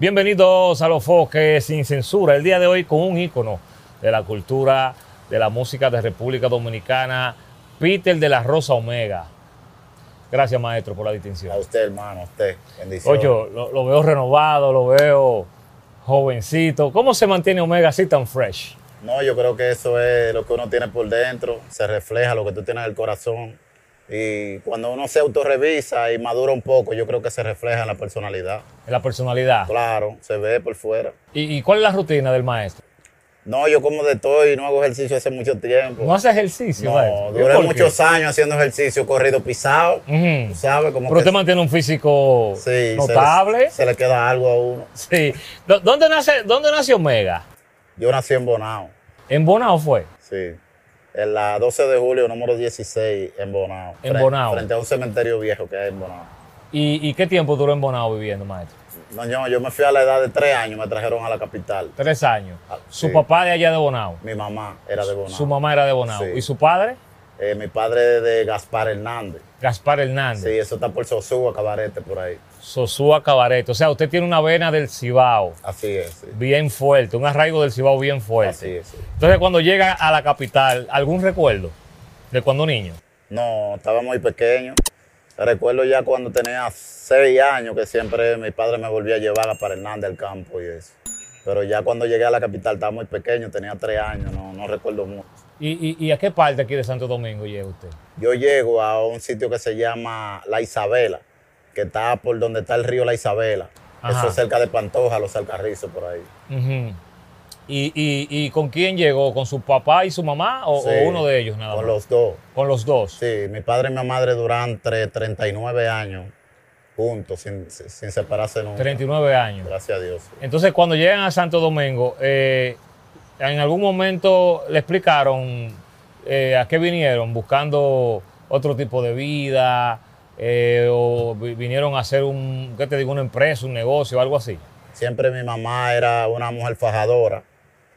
Bienvenidos a Los Foques sin censura. El día de hoy con un ícono de la cultura, de la música de República Dominicana, Peter de la Rosa Omega. Gracias, maestro, por la distinción. A usted, hermano, a usted. Bendiciones. Oye, lo, lo veo renovado, lo veo jovencito. ¿Cómo se mantiene Omega así tan fresh? No, yo creo que eso es lo que uno tiene por dentro, se refleja lo que tú tienes en el corazón. Y cuando uno se autorrevisa y madura un poco, yo creo que se refleja en la personalidad. En la personalidad. Claro, se ve por fuera. ¿Y, y cuál es la rutina del maestro? No, yo como de todo y no hago ejercicio hace mucho tiempo. ¿No hace ejercicio, No, duré muchos años haciendo ejercicio, corrido pisado. Ujú. tú ¿Sabes? Como Pero que usted mantiene un físico sí, se le- notable. Se le, queda algo a uno. Sí. ¿Dó- ¿Dónde nace, ¿Dónde nace Omega? Yo nací en Bonao, ¿En Bonao fue? sí. En la 12 de julio, número 16, en Bonao. En Bonao. Frente a un cementerio viejo que hay en Bonao. ¿Y, y qué tiempo duró en Bonao viviendo, maestro? No, yo, yo me fui a la edad de tres años, me trajeron a la capital. Tres años. Ah, Su sí. papá de allá de Bonao. Mi mamá era de Bonao. Su mamá era de Bonao. Sí. ¿Y su padre? Eh, mi padre de Gaspar Hernández. Gaspar Hernández. Sí, eso está por Sosúa, Cabarete, por ahí. Sosúa Cabaret. O sea, usted tiene una vena del Cibao Así es, sí. bien fuerte, un arraigo del Cibao bien fuerte. Así es, sí. Entonces, cuando llega a la capital, ¿algún recuerdo de cuando niño? No, estaba muy pequeño. Recuerdo ya cuando tenía seis años que siempre mi padre me volvía a llevar a Gaspar Hernández al campo y eso. Pero ya cuando llegué a la capital estaba muy pequeño, tenía tres años, no, no recuerdo mucho. ¿Y, y- y a qué parte aquí de Santo Domingo llega usted? Yo llego a un sitio que se llama La Isabela, que está por donde está el río La Isabela. Ajá. Eso es cerca de Pantoja, los Alcarrizos, por ahí. ¿Y, y- y con quién llegó? ¿Con su papá y su mamá o, uno de ellos nada Con más? los dos. Con los dos. Sí, mi padre y mi madre duran tre- 39 años juntos, sin, sin- sin separarse nunca. 39 años. Gracias a Dios. Entonces, cuando llegan a Santo Domingo, eh, ¿en algún momento le explicaron eh, a qué vinieron? ¿Buscando otro tipo de vida? Eh, ¿O vi- vinieron a hacer un, qué te digo, una empresa, un negocio, algo así? Siempre mi mamá era una mujer fajadora,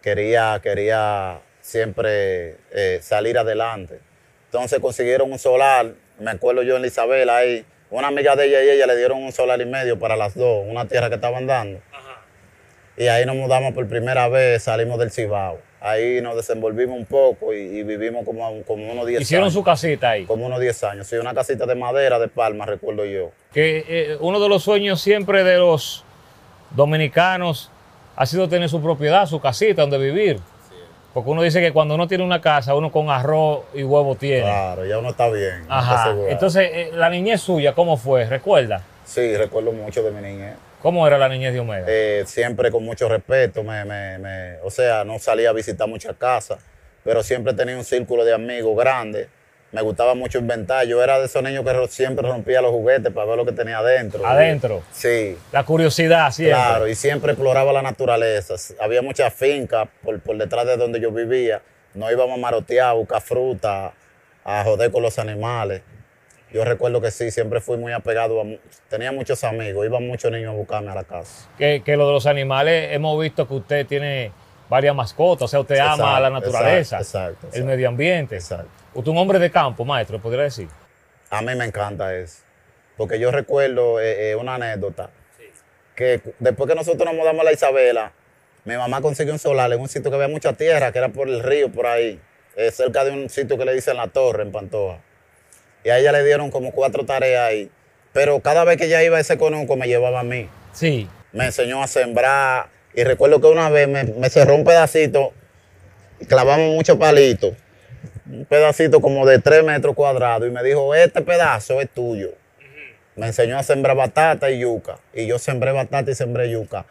quería, quería siempre eh, salir adelante. Entonces consiguieron un solar, me acuerdo yo en la Isabela ahí, una amiga de ella y ella le dieron un solar y medio para las dos, una tierra que estaban dando. Y ahí nos mudamos por primera vez, salimos del Cibao. Ahí nos desenvolvimos un poco y, y vivimos como, como unos 10 Hicieron años. su casita ahí. Como unos 10 años. Sí, una casita de madera de palma, recuerdo yo. Que eh, uno de los sueños siempre de los dominicanos ha sido tener su propiedad, su casita donde vivir. Porque uno dice que cuando uno tiene una casa, uno con arroz y huevo tiene. Claro, ya uno está bien. está Ajá. Entonces, eh, la niñez suya, ¿cómo fue? ¿Recuerda? Sí, recuerdo mucho de mi niñez. ¿Cómo era la niñez de Omega? Eh, siempre con mucho respeto, me, me- me- o sea, no salía a visitar muchas casas, pero siempre tenía un círculo de amigos grande. Me gustaba mucho inventar. Yo era de esos niños que siempre rompía los juguetes para ver lo que tenía adentro. Adentro. Sí, La curiosidad siempre. claro, y siempre exploraba la naturaleza. Había muchas fincas por, por detrás de donde yo vivía. No íbamos a marotear, a buscar fruta, a joder con los animales. Yo recuerdo que sí, siempre fui muy apegado a... Tenía muchos amigos, iban muchos niños a buscarme a la casa. Que, que lo de los animales, hemos visto que usted tiene varias mascotas, o sea, usted ama a la naturaleza, exacto, exacto, el medio ambiente. Exacto. Usted es un hombre de campo, maestro, podría decir. A mí me encanta eso. Porque yo recuerdo eh, eh, una anécdota. Que después que nosotros nos mudamos a la Isabela, mi mamá consiguió un solar en un sitio que había mucha tierra, que era por el río, por ahí, eh, cerca de un sitio que le dicen La Torre, en Pantoja. Y a ella le dieron como cuatro tareas ahí. Pero cada vez que ella iba a ese conuco, me llevaba a mí. Sí. Me enseñó a sembrar. Y recuerdo que una vez me, me cerró un pedacito, clavamos muchos palitos un pedacito como de 3 metros cuadrados y me dijo, este pedazo es tuyo. Me enseñó a sembrar batata y yuca. Y yo sembré batata y sembré yuca.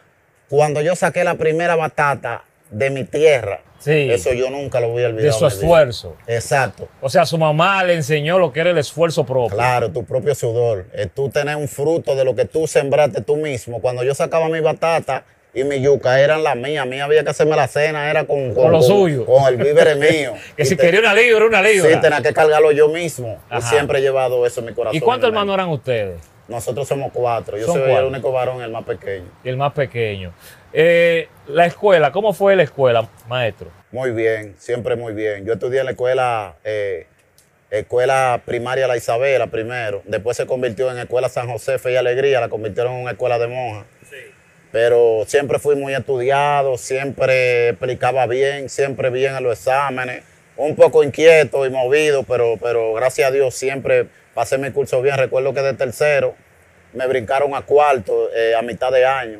Cuando yo saqué la primera batata de mi tierra, Sí. eso yo nunca lo voy a olvidar. De su vida. esfuerzo. Exacto. O sea, su mamá le enseñó lo que era el esfuerzo propio. Claro, tu propio sudor. Es tú tener un fruto de lo que tú sembraste tú mismo. Cuando yo sacaba mi batata y mi yuca eran las mías, a mí había que hacerme la cena, era con, Con lo suyo. Con el víver mío. Que Y si te- quería una libra, una libra. Sí, tenía que cargarlo yo mismo. Y siempre he llevado eso en mi corazón. ¿Y cuántos hermanos eran ustedes? Nosotros somos cuatro. Yo soy cuatro. el único varón, el más pequeño. Y el más pequeño. Eh, la escuela, ¿cómo fue la escuela, maestro? Muy bien, siempre muy bien. Yo estudié en la escuela, eh, escuela primaria La Isabela primero. Después se convirtió en escuela San José Fe y Alegría, la convirtieron en una escuela de monjas. pero siempre fui muy estudiado, siempre explicaba bien, siempre bien en los exámenes, un poco inquieto y movido, pero, pero gracias a Dios siempre pasé mi curso bien. Recuerdo que de tercero me brincaron a cuarto eh, a mitad de año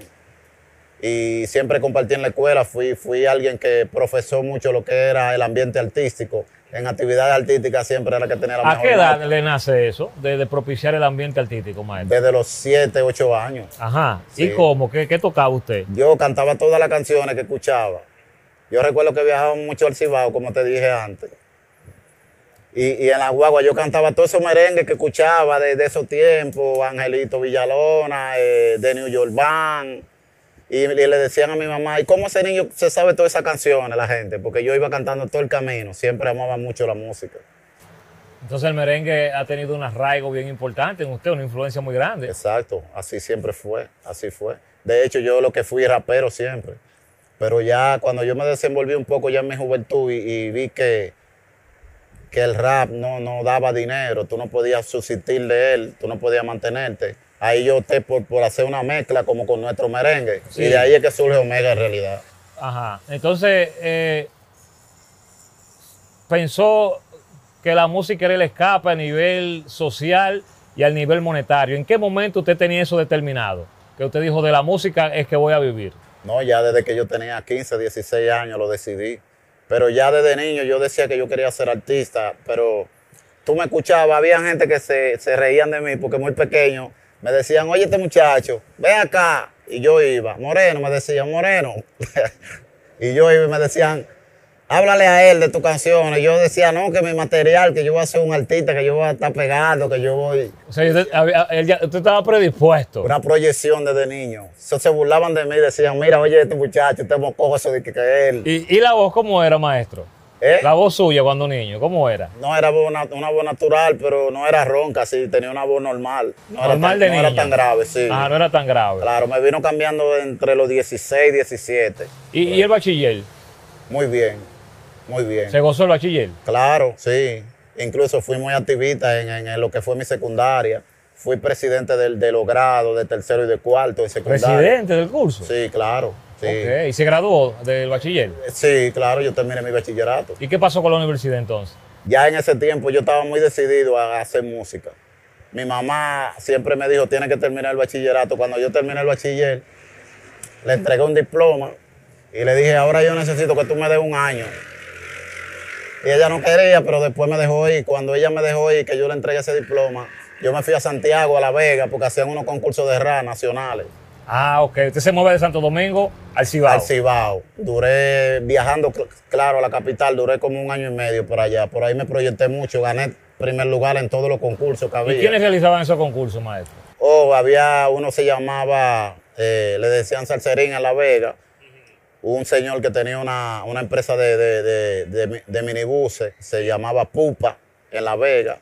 y siempre compartí en la escuela, fui, fui alguien que profesó mucho lo que era el ambiente artístico. En actividades artísticas siempre era que tenía la ¿A mejor qué edad nota. le nace eso, de, de propiciar el ambiente artístico, maestro? Desde los 7, 8 años. Ajá. Sí. ¿Y cómo? ¿Qué, qué tocaba usted? Yo cantaba todas las canciones que escuchaba. Yo recuerdo que viajaba mucho al Cibao, como te dije antes. Y, y en la guagua yo cantaba todos esos merengues que escuchaba de, de esos tiempos, Angelito Villalona, eh, de New York Band. Y, y le decían a mi mamá, ¿y cómo ese niño se sabe todas esas canciones, la gente? Porque yo iba cantando todo el camino, siempre amaba mucho la música. Entonces el merengue ha tenido un arraigo bien importante en usted, una influencia muy grande. Exacto, así siempre fue, así fue. De hecho, yo lo que fui rapero siempre. Pero ya cuando yo me desenvolví un poco ya en mi juventud y, y vi que, que el rap no, no daba dinero, tú no podías subsistir de él, tú no podías mantenerte. Ahí yo opté por, por hacer una mezcla como con nuestro merengue. Sí. Y de ahí es que surge Omega en realidad. Ajá. Entonces, eh, pensó que la música era el escape a nivel social y al nivel monetario. ¿En qué momento usted tenía eso determinado? Que usted dijo, de la música es que voy a vivir. No, ya desde que yo tenía 15, 16 años lo decidí. Pero ya desde niño yo decía que yo quería ser artista, pero tú me escuchabas, había gente que se, se reían de mí porque muy pequeño me decían, oye este muchacho, ven acá. Y yo iba, Moreno, me decían, Moreno. y yo iba y me decían, háblale a él de tu canción. Y yo decía, no, que mi material, que yo voy a ser un artista, que yo voy a estar pegado, que yo voy... O sea, usted, había- él ya- usted estaba predispuesto. Una proyección desde niño. So, se burlaban de mí, decían, mira, oye, este muchacho, este mocoso de que, que él. ¿Y, y la voz cómo era, maestro? ¿Eh? La voz suya cuando niño, ¿cómo era? No era voz na- una voz natural, pero no era ronca, sí, tenía una voz normal. No, era, Normal tan, de no niño. era tan grave, sí. Ah, no era tan grave. Claro, me vino cambiando entre los 16 y 17. ¿Y, y el bachiller? Muy bien, muy bien. ¿Se gozó el bachiller? Claro, sí. Incluso fui muy activista en, en- en lo que fue mi secundaria. Fui presidente del, de los grados de tercero y de cuarto en secundaria. ¿Presidente del curso? Sí, claro. Sí. ¿Y se graduó del bachiller? sí, claro, yo terminé mi bachillerato. ¿Y qué pasó con la universidad entonces? Ya en ese tiempo yo estaba muy decidido a hacer música. Mi mamá siempre me dijo, tienes que terminar el bachillerato. Cuando yo terminé el bachiller, le entregué un diploma y le dije, ahora yo necesito que tú me des un año. Y ella no quería, pero después me dejó ir. Cuando ella me dejó ir, que yo le entregué ese diploma, yo me fui a Santiago, a La Vega, porque hacían unos concursos de rap nacionales. Ah, ok. Usted se mueve de Santo Domingo al Cibao. Al Cibao. Duré viajando, cl- claro, a la capital, duré como un año y medio por allá. Por ahí me proyecté mucho, gané primer lugar en todos los concursos que ¿Y había. quiénes realizaban esos concursos, maestro? Oh, había uno se llamaba, eh, le decían Salserín en La Vega. Un señor que tenía una, una empresa de, de, de, de mi- de minibuses, se llamaba Pupa en La Vega.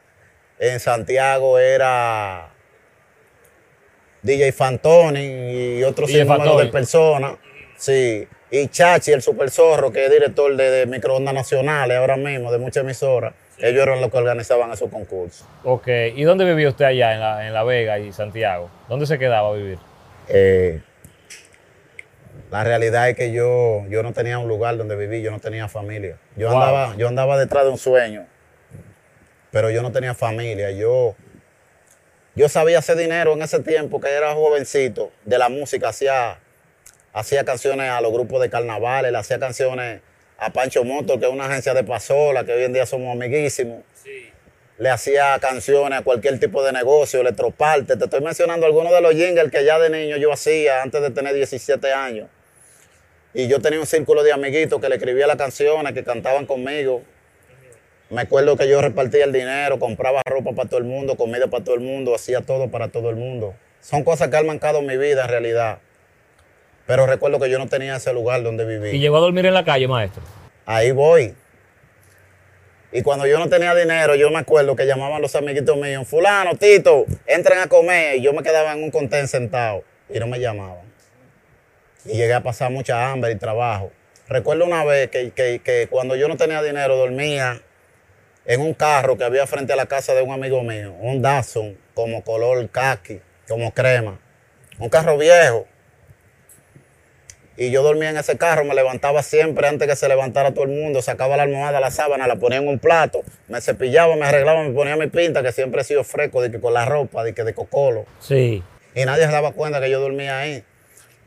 En Santiago era DJ Fantoni y otros sinnúmero de personas. Sí. Y Chachi, el super zorro, que es director de, de microondas nacionales ahora mismo, de muchas emisoras. Ellos eran los que organizaban esos concursos. Ok. ¿Y dónde vivía usted allá en la, en la Vega y Santiago? ¿Dónde se quedaba a vivir? Eh, la realidad es que yo, yo no tenía un lugar donde vivir, yo no tenía familia. Yo, Wow. andaba, yo andaba detrás de un sueño, pero yo no tenía familia. Yo, yo sabía hacer dinero en ese tiempo que era jovencito de la música, hacía, hacía canciones a los grupos de carnavales, le hacía canciones a Pancho Motor, que es una agencia de pasola, que hoy en día somos amiguísimos le hacía canciones a cualquier tipo de negocio, electroparte. Te estoy mencionando algunos de los jingles que ya de niño yo hacía antes de tener 17 años. Y yo tenía un círculo de amiguitos que le escribía las canciones, que cantaban conmigo. Me acuerdo que yo repartía el dinero, compraba ropa para todo el mundo, comida para todo el mundo, hacía todo para todo el mundo. Son cosas que han marcado mi vida en realidad. Pero recuerdo que yo no tenía ese lugar donde ¿Y vivir. llegó a dormir en la calle, maestro? Ahí voy. Y cuando yo no tenía dinero, yo me acuerdo que llamaban los amiguitos míos, fulano, Tito, entren a comer. Y yo me quedaba en un contén sentado y no me llamaban. Y llegué a pasar mucha hambre y trabajo. Recuerdo una vez que, que- que cuando yo no tenía dinero dormía en un carro que había frente a la casa de un amigo mío, un Datsun como color khaki, como crema. Un carro viejo. Y yo dormía en ese carro, me levantaba siempre antes que se levantara todo el mundo, sacaba la almohada, la sábana, la ponía en un plato, me cepillaba, me arreglaba, me ponía mi pinta, que siempre he sido fresco, de que con la ropa, de que de cocolo. Sí. Y nadie se daba cuenta que yo dormía ahí.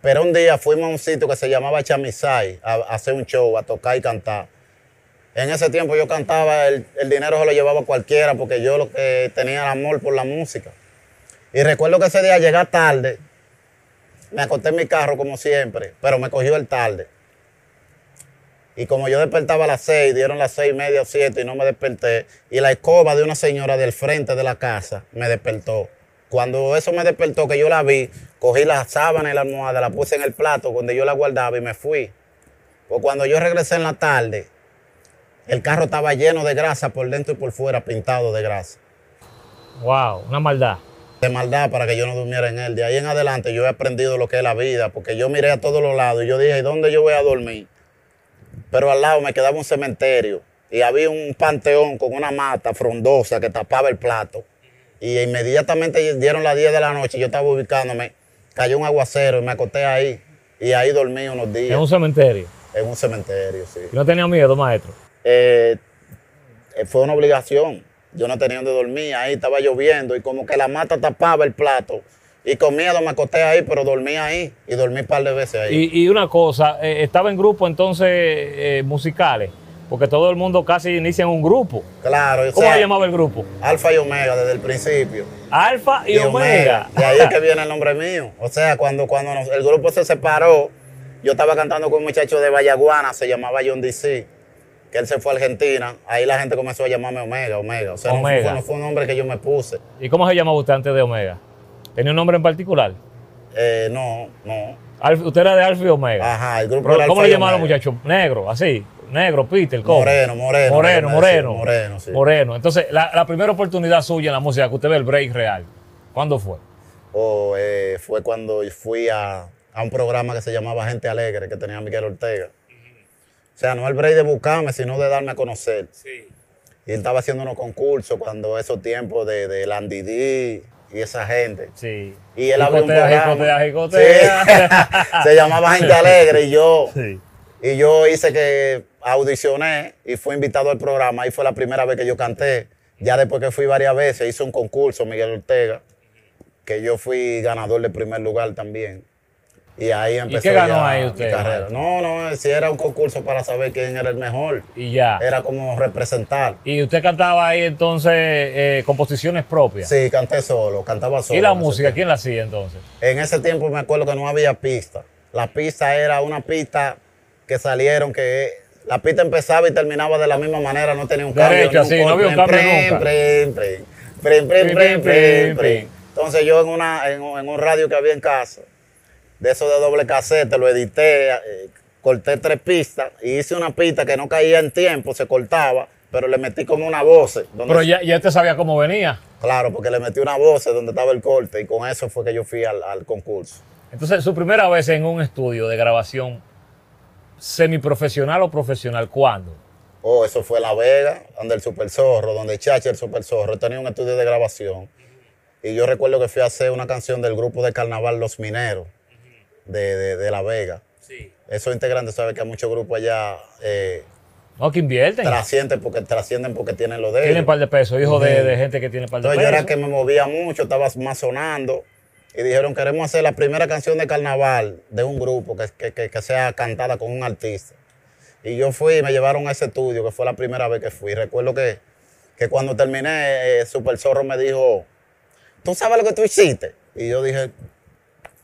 Pero un día fuimos a un sitio que se llamaba Chamisay a, hacer un show, a tocar y cantar. En ese tiempo yo cantaba, el, el dinero se lo llevaba cualquiera porque yo lo que tenía era amor por la música. Y recuerdo que ese día llegué tarde, me acosté en mi carro como siempre, pero me cogió el tarde. Y como yo despertaba a las seis, dieron las seis y media o siete y no me desperté. Y la escoba de una señora del frente de la casa me despertó. Cuando eso me despertó, que yo la vi, cogí la sábana y la almohada, la puse en el plato donde yo la guardaba y me fui. Pues cuando yo regresé en la tarde, el carro estaba lleno de grasa por dentro y por fuera, pintado de grasa. Wow, una maldad. De maldad para que yo no durmiera en él. De ahí en adelante yo he aprendido lo que es la vida, porque yo miré a todos los lados y yo dije, ¿y dónde yo voy a dormir? Pero al lado me quedaba un cementerio y había un panteón con una mata frondosa que tapaba el plato. Y inmediatamente dieron las 10 de la noche, yo estaba ubicándome, cayó un aguacero y me acosté ahí. Y ahí dormí unos días. En un cementerio. En un cementerio, sí. ¿Y no tenía miedo, maestro? Eh, eh, fue una obligación. Yo no tenía donde dormir, ahí estaba lloviendo y como que la mata tapaba el plato. Y con miedo me acosté ahí, pero dormí ahí y dormí un par de veces ahí. Y, y una cosa, eh, estaba en grupo entonces eh, musicales, porque todo el mundo casi inicia en un grupo. claro, ¿Cómo sea, se llamaba el grupo? Alfa y Omega desde el principio. Alfa y, Omega. Y ahí es que viene el nombre mío. O sea, cuando, cuando nos- el grupo se separó, yo estaba cantando con un muchacho de Vallaguana, se llamaba John DC, que él se fue a Argentina. Ahí la gente comenzó a llamarme Omega, Omega. O sea, no fue- Omega. No, fue un nombre que yo me puse. ¿Y cómo se llamaba usted antes de Omega? ¿Tenía un nombre en particular? Eh, no, no. Usted era de Alfa y Omega. Ajá, el grupo Pero, era ¿Cómo Alfa le llamaban los Omega. muchachos? Negro, así. Negro, Peter, ¿cómo? Moreno, moreno. Moreno, moreno. Moreno, sí. Moreno. Entonces, la, la primera oportunidad suya en la música que usted ve el break real, ¿cuándo fue? O eh, fue cuando fui a, a un programa que se llamaba Gente Alegre, que tenía Miguel Ortega. O sea, no el break de buscarme, sino de darme a conocer. Y él estaba haciendo unos concursos cuando esos tiempos de, de Landy D y esa gente. Sí. Y él abrió un programa. jicotea, jicotea. Sí. se llamaba Gente Alegre y yo, Sí. y yo hice que audicioné y fui invitado al programa. Ahí fue la primera vez que yo canté. Ya después que fui varias veces, hice un concurso, Miguel Ortega, que yo fui ganador de primer lugar también. Y ahí empezó qué ganó ya ahí mi usted, carrera. No, no, si era un concurso para saber quién era el mejor. Y ya. Era como representar. Y usted cantaba ahí entonces eh, composiciones propias. Sí, canté solo, cantaba solo. ¿Y la música? tiempo. ¿Quién la hacía entonces? En ese tiempo me acuerdo que no había pista. La pista era una pista que salieron que la pista empezaba y terminaba de la misma manera, no tenía un cambio. Ni un así, no había un cambio nunca. Entonces yo en, una, en, un- en un radio que había en casa, de eso de doble casete, lo edité, eh, corté tres pistas y hice una pista que no caía en tiempo, se cortaba, pero le metí como una voz. Pero ya, ya usted sabía cómo venía. Claro, porque le metí una voz donde estaba el corte y con eso fue que yo fui al, al concurso. Entonces, su primera vez en un estudio de grabación semiprofesional o profesional, ¿cuándo? Oh, eso fue La Vega, donde el Super Zorro, donde Chacha el Super Zorro tenía un estudio de grabación. Y yo recuerdo que fui a hacer una canción del grupo de carnaval Los Mineros, de, de- de La Vega. Sí. Esos integrantes saben que hay muchos grupos allá eh, No, que invierten. trascienden porque trascienden porque tienen lo de Tienen ellos. par de pesos, hijo de, de gente que tiene par de Entonces yo pesos. era que me movía mucho, estaba más sonando. Y dijeron, queremos hacer la primera canción de carnaval de un grupo que, que- que- sea cantada con un artista. Y yo fui y me llevaron a ese estudio, que fue la primera vez que fui. Recuerdo que, que cuando terminé, eh, Super Zorro me dijo, ¿tú sabes lo que tú hiciste? Y yo dije,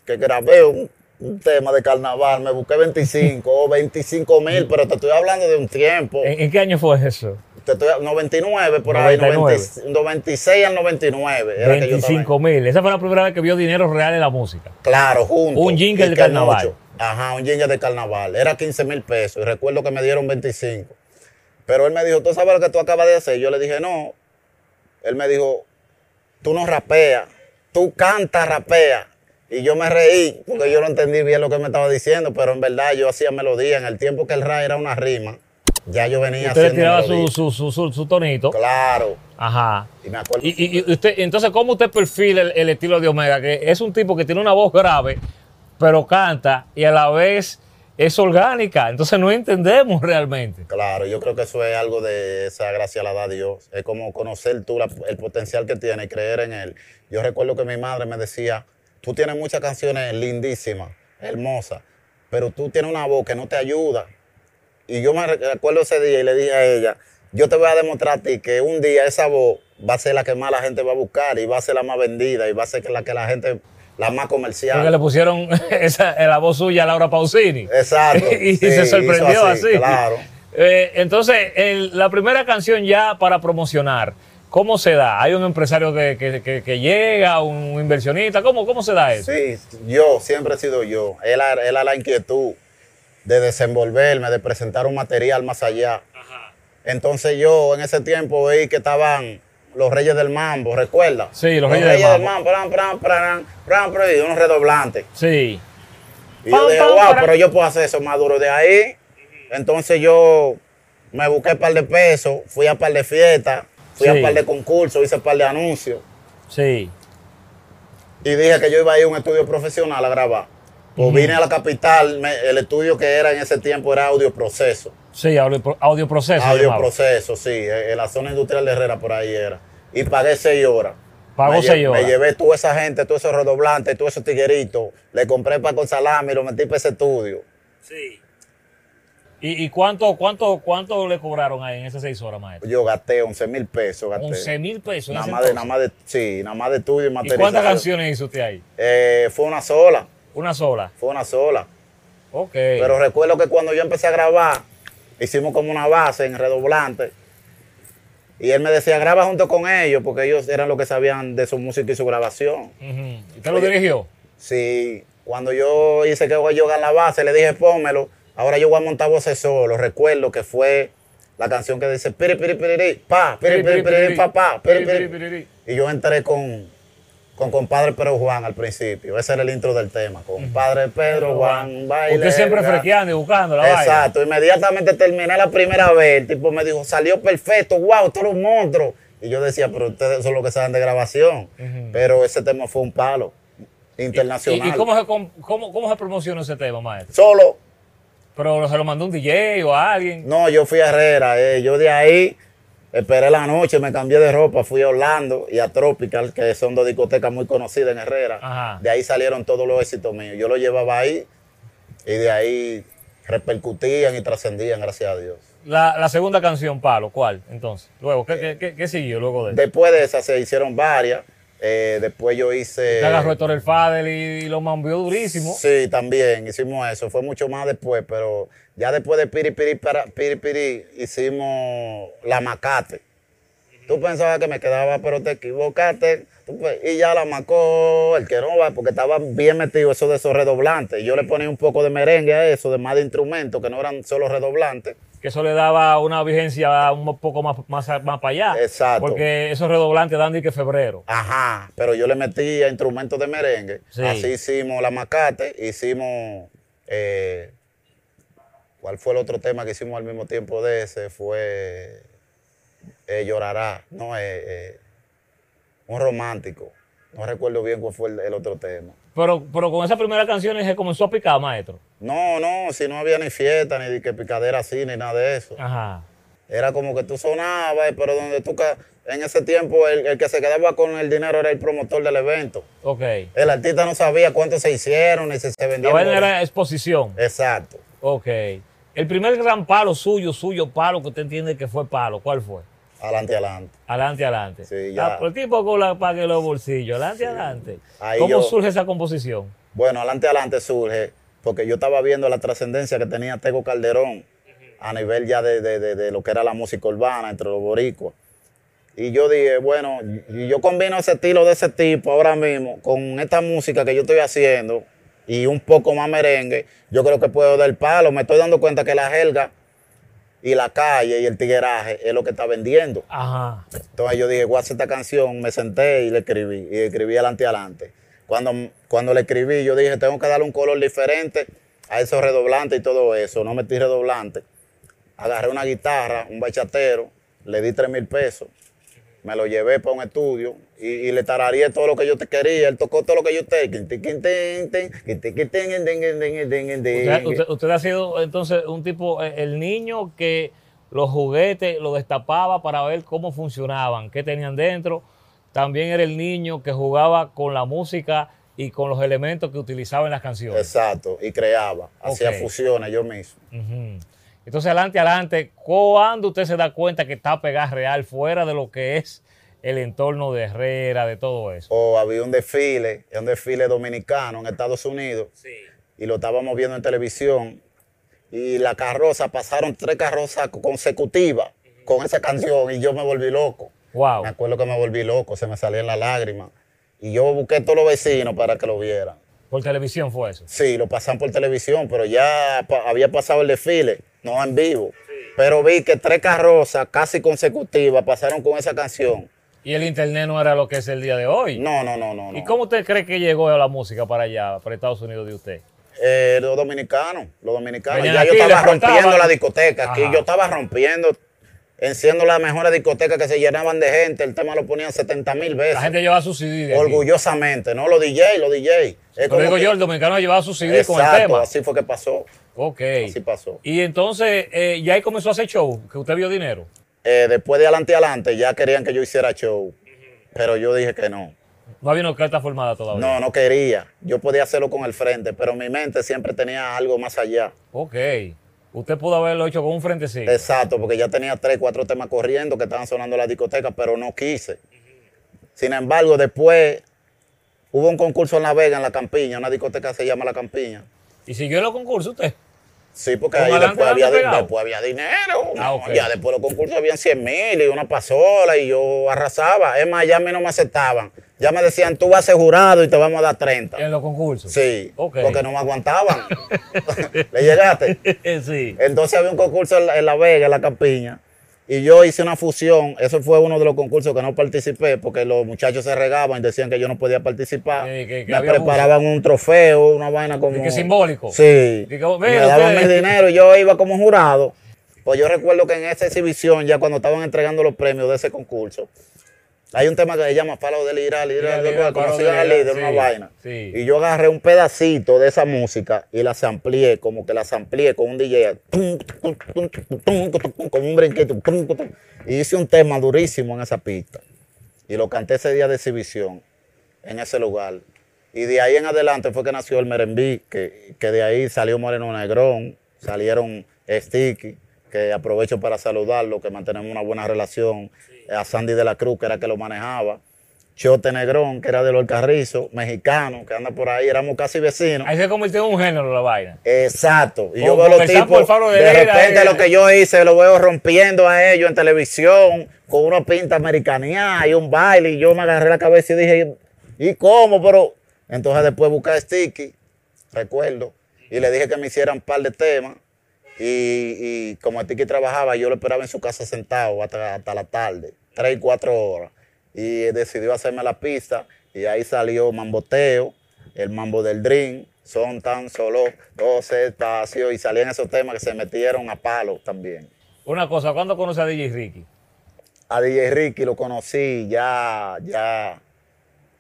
que grabé un, un tema de carnaval, me busqué 25 o 25 mil, pero te estoy hablando de un tiempo. ¿En, en qué año fue eso? Te estoy, 99 por ahí, 99. 90 96 al 99. era que yo estaba 25 mil. Esa fue la primera vez que vio dinero real en la música. Claro, juntos. Un jingle de carnaval. Ajá, un jingle de carnaval. Era 15 mil pesos y recuerdo que me dieron 25. Pero él me dijo, ¿tú sabes lo que tú acabas de hacer? Yo le dije, no. Él me dijo, tú no rapeas, tú cantas, rapeas. Y yo me reí porque yo no entendí bien lo que me estaba diciendo, pero en verdad yo hacía melodía. En el tiempo que el rap era una rima, ya yo venía Usted haciendo tiraba su, su, su, tonito. Claro. Ajá. Y me acuerdo. Y, y- y usted, entonces, ¿cómo usted perfila el, el estilo de Omega? Que es un tipo que tiene una voz grave, pero canta y a la vez es orgánica, entonces no entendemos realmente. Claro, yo creo que eso es algo de esa gracia la da Dios. Es como conocer tú la- el potencial que tiene y creer en él. Yo recuerdo que mi madre me decía, tú tienes muchas canciones lindísimas, hermosas, pero tú tienes una voz que no te ayuda. Y yo me re- recuerdo ese día y le dije a ella, yo te voy a demostrar a ti que un día esa voz va a ser la que más la gente va a buscar y va a ser la más vendida y va a ser la que la gente, la más comercial. Porque le pusieron esa, la voz suya a Laura Pausini. Exacto. y sí, se sorprendió así. Claro. Eh, entonces, el- la primera canción ya para promocionar, ¿cómo se da? ¿Hay un empresario que, que- que- que llega, un inversionista? ¿Cómo, cómo se da eso? Sí, yo, siempre he sido yo. Era, era la inquietud de desenvolverme, de presentar un material más allá. Entonces yo en ese tiempo vi que estaban los Reyes del Mambo, ¿recuerdas? Sí, los Reyes del del Mambo. Mambo, pran, pran, pran, pran, pran, y unos redoblantes. Sí. Y Pam, yo dije, pam, wow, pero yo puedo hacer eso más duro de ahí. Entonces yo me busqué un par de pesos, fui a un par de fiestas, fui a Sí. un par de concursos, hice un par de anuncios. Sí. y dije que yo iba a ir a un estudio profesional a grabar. Pues vine a la capital, me- el estudio que era en ese tiempo era audio proceso. Sí, audio, audio proceso. Audio proceso, sí, en en la zona industrial de Herrera por ahí era. Y pagué seis horas. Pagó seis horas. Me llevé toda esa gente, todos esos redoblantes, todos esos tigueritos. Le compré para con salami y lo metí para ese estudio. Sí. ¿Y, y cuánto, cuánto, cuánto le cobraron ahí en esas seis horas, maestro? Yo gasté 11 mil pesos. Gasté. 11 mil pesos. Nada más, de, nada más de, sí, nada más de estudio y ¿Y materialización. cuántas canciones hizo usted ahí? Eh, fue una sola, Una sola. fue una sola. Ok. Pero recuerdo que cuando yo empecé a grabar, hicimos como una base en redoblante. Y él me decía, graba junto con ellos, porque ellos eran los que sabían de su música y su grabación. ¿Y ¿Usted lo dirigió? Sí, cuando yo hice que yo en la base, le dije, pónmelo. Ahora yo voy a montar voces solo. Recuerdo que fue la canción que dice, piri, piri, piri, pa, piri, piri, piri, pa, pa, piri, Piri, piri. piri, piri. Y yo entré con, con compadre Pedro Juan al principio. Ese era el intro del tema. Compadre Pedro Juan, baile. Usted siempre frequeando y buscando la vaina. Exacto, inmediatamente terminé la primera vez, el tipo me dijo, salió perfecto, wow, tú eres un monstruo. Y yo decía, pero ustedes son los que saben de grabación. Pero ese tema fue un palo internacional. ¿Y, y cómo, se, cómo, cómo se promocionó ese tema, maestro? Solo, ¿Pero se lo mandó un DJ o a alguien? no, yo fui a Herrera, eh, yo de ahí esperé la noche, me cambié de ropa, fui a Orlando y a Tropical, que son dos discotecas muy conocidas en Herrera. Ajá. De ahí salieron todos los éxitos míos. Yo lo llevaba ahí y de ahí repercutían y trascendían, gracias a Dios. La, la segunda canción, Palo, ¿cuál? Entonces, luego, ¿qué, qué, qué- qué siguió luego de eso? Después de esa se hicieron varias. Eh, después yo hice. Usted agarró Héctor el Fadel y, lo mambió durísimo. Sí, también hicimos eso. Fue mucho más después, pero ya después de Piri Piri para, Piri Piri hicimos la macate. Tú pensabas que me quedaba, pero te equivocaste. Pe- Y ya la macó el que no va, porque estaba bien metido eso de esos redoblantes. Yo le ponía un poco de merengue a eso, de más de instrumentos, que no eran solo redoblantes. Que eso le daba una vigencia un poco más, más, más para allá. Exacto. Porque esos redoblantes dan de que febrero. Ajá, pero yo le metí a instrumentos de merengue. Sí. Así hicimos la macate, hicimos. eh, ¿Cuál fue el otro tema que hicimos al mismo tiempo de ese? Fue. eh, Llorará. No, eh, eh, un romántico. No recuerdo bien cuál fue el, el otro tema. Pero, pero con esa primera canción se comenzó a picar, maestro. No, no, si no había ni fiesta, ni de que picadera así, ni nada de eso. Ajá. Era como que tú sonabas, pero donde tú. En ese tiempo, el, el que se quedaba con el dinero era el promotor del evento. Ok. El artista no sabía cuánto se hicieron ni si se La vendieron. vaina era exposición. Exacto. Ok. El primer gran palo suyo, suyo, palo que usted entiende que fue palo, ¿cuál fue? Adelante, adelante. Adelante, adelante. Sí, ya. Ah, pues el tipo con la pague los bolsillos. Adelante, adelante. Ahí ¿Cómo yo- surge esa composición? Bueno, adelante, adelante surge porque yo estaba viendo la trascendencia que tenía Tego Calderón a nivel ya de, de- de- de lo que era la música urbana entre los boricuas. Y yo dije, bueno, yo combino ese estilo de ese tipo ahora mismo con esta música que yo estoy haciendo y un poco más merengue, yo creo que puedo dar palo. Me estoy dando cuenta que la jerga y la calle y el tigueraje es lo que está vendiendo. Ajá. Entonces yo dije, voy a hacer esta canción, me senté y le escribí, y escribí adelante y adelante. Cuando, cuando le escribí, yo dije, tengo que darle un color diferente a esos redoblantes y todo eso. No metí redoblante. Agarré una guitarra, un bachatero, le di tres mil pesos me lo llevé para un estudio y, y le tararía todo lo que yo te quería. Él tocó todo lo que yo te. Usted, usted- usted ha sido entonces un tipo, eh, el niño que los juguetes lo destapaba para ver cómo funcionaban, qué tenían dentro. También era el niño que jugaba con la música y con los elementos que utilizaba en las canciones. Exacto, y creaba. Hacía fusiones yo mismo. Ujú. Entonces, adelante, adelante, ¿cuándo usted se da cuenta que está pegada real fuera de lo que es el entorno de Herrera, de todo eso? O había un desfile, un desfile dominicano en Estados Unidos. y lo estábamos viendo en televisión. Y la carroza, pasaron tres carrozas consecutivas con esa canción y yo me volví loco. Wow. Me acuerdo que me volví loco, se me salían las lágrimas. Y yo busqué a todos los vecinos para que lo vieran. Por televisión fue eso. Sí, lo pasan por televisión, pero ya pa- había pasado el desfile, no en vivo. Pero vi que tres carrozas casi consecutivas pasaron con esa canción. Y el internet no era lo que es el día de hoy. No, no, no, no. no. ¿Y cómo usted cree que llegó la música para allá, para Estados Unidos de usted? Eh, los dominicanos, los dominicanos. Venían Ya yo estaba rompiendo la discoteca. Aquí yo estaba rompiendo, enciendo las mejores discotecas que se llenaban de gente. El tema lo ponían 70 mil veces. La gente llevaba su CD. aquí. Orgullosamente, no los DJ, los DJ. Es Lo como digo que- yo, el dominicano llevaba su CD con el Exacto, tema. así fue que pasó. Ok. Así pasó. Y entonces, eh, ya ahí comenzó a hacer show, que usted vio dinero. Eh, después de adelante y adelante ya querían que yo hiciera show. Pero yo dije que no. No había una carta formada todavía. No, no quería. Yo podía hacerlo con el frente, pero mi mente siempre tenía algo más allá. Ok. Usted pudo haberlo hecho con un frentecito. Exacto, porque ya tenía tres, cuatro temas corriendo que estaban sonando en la discoteca, pero no quise. Sin embargo, después hubo un concurso en La Vega, en La Campiña, una discoteca que se llama La Campiña. ¿Y siguió en los concursos usted? Sí, porque ¿Con ahí después había, después dinero. Ah. Ya después los concursos habían 100 mil y una pasola y yo arrasaba. Es más, ya a mí no me aceptaban. Ya me decían, tú vas a ser jurado y te vamos a dar 30. En los concursos. Sí, Ok. porque no me aguantaban. ¿Le llegaste? sí. Entonces había un concurso en la, en La Vega, en la Campiña, y yo hice una fusión. Eso fue uno de los concursos que no participé porque los muchachos se regaban y decían que yo no podía participar. Que- que- que me preparaban un trofeo, una vaina como. ¿Y que simbólico? Sí. Y que, "Miren me daban ustedes". mi dinero y yo iba como jurado. Pues yo recuerdo que en esa exhibición, ya cuando estaban entregando los premios de ese concurso, hay un tema que se llama Palo del palo sigan de al lirar, líder, una vaina. sí. Y yo agarré un pedacito de esa música y la amplié, como que la amplié con un DJ, con un brinquito. Y hice un tema durísimo en esa pista. Y lo canté ese día de exhibición, en ese lugar. Y de ahí en adelante fue que nació el Merembí, que, que de ahí salió Moreno Negrón, salieron Sticky, que aprovecho para saludarlo, que mantenemos una buena relación. A Sandy de la Cruz, que era que lo manejaba. Chote Negrón, que era de los Carrizo, mexicano, que anda por ahí, éramos casi vecinos. Ahí se convirtió en un género la vaina. Exacto. Y yo veo los el tipos, de de repente lo que yo hice, lo veo rompiendo a ellos en televisión, con una pinta americanía y un baile, y yo me agarré la cabeza y dije, ¿y cómo? Pero entonces después busqué a Sticky, recuerdo, y le dije que me hicieran un par de temas, y, y como Sticky trabajaba, yo lo esperaba en su casa sentado hasta, hasta la tarde, tres, cuatro horas, y decidió hacerme la pista, y ahí salió Mamboteo, el mambo del Dream, son tan solo dos espacios, y salían esos temas que se metieron a palo también. Una cosa, ¿cuándo conoce a DJ Ricky? A DJ Ricky lo conocí ya, ya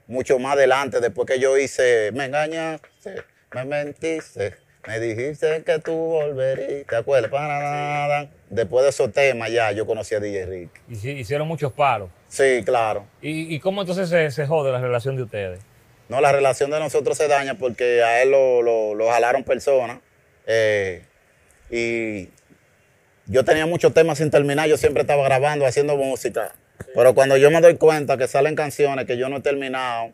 mucho más adelante, después que yo hice, me engañaste, me mentiste, me dijiste que tú volverías, ¿te acuerdas? Para nada. Después de esos temas ya yo conocí a DJ Ricky. Y sí, hicieron muchos palos. Sí, claro. ¿Y, y cómo entonces se, se jode la relación de ustedes? No, la relación de nosotros se daña porque a él lo, lo- lo jalaron personas. eh, y yo tenía muchos temas sin terminar, yo siempre estaba grabando, haciendo música. Pero cuando yo me doy cuenta que salen canciones que yo no he terminado,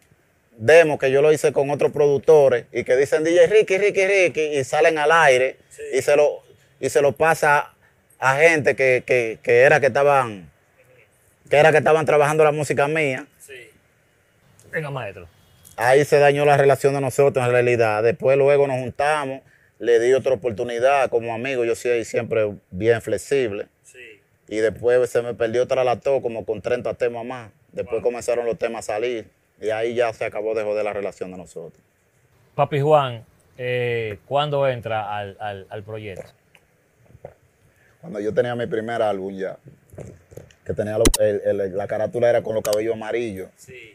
demos que yo lo hice con otros productores y que dicen DJ Ricky, Ricky, Ricky, y salen al aire y se lo, y se lo pasa a gente que, que- que era que estaban, que era que estaban trabajando la música mía. Venga, maestro. Ahí se dañó la relación de nosotros en realidad. Después luego nos juntamos, le di otra oportunidad como amigo, yo soy siempre bien flexible. Y después se me perdió tralató como con 30 temas más. Después comenzaron los temas a salir y ahí ya se acabó de joder la relación de nosotros. Papi Juan, eh, ¿cuándo entra al, al- al proyecto? Cuando yo tenía mi primer álbum ya. que tenía lo- el- el- la carátula era con los cabellos amarillos. Sí.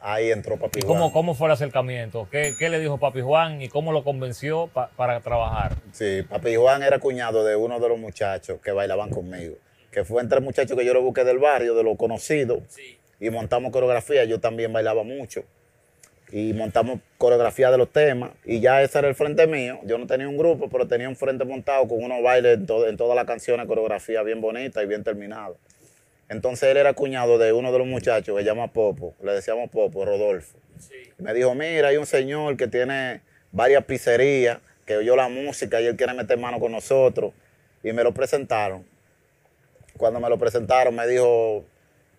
Ahí entró Papi ¿Y Juan. cómo, cómo fue el acercamiento? ¿Qué, qué le dijo Papi Juan y cómo lo convenció pa- para trabajar? Sí, Papi Juan era cuñado de uno de los muchachos que bailaban conmigo. Que fue entre muchachos que yo lo busqué del barrio, de los conocidos. Y montamos coreografía. Yo también bailaba mucho. Y montamos coreografía de los temas. Y ya ese era el frente mío. Yo no tenía un grupo, pero tenía un frente montado con unos bailes en, to- en todas las canciones, coreografía bien bonita y bien terminada. Entonces él era cuñado de uno de los muchachos que se llama Popo. Le decíamos Popo, Rodolfo. Me dijo, mira, hay un señor que tiene varias pizzerías, que oyó la música y él quiere meter mano con nosotros. Y me lo presentaron. Cuando me lo presentaron, me dijo,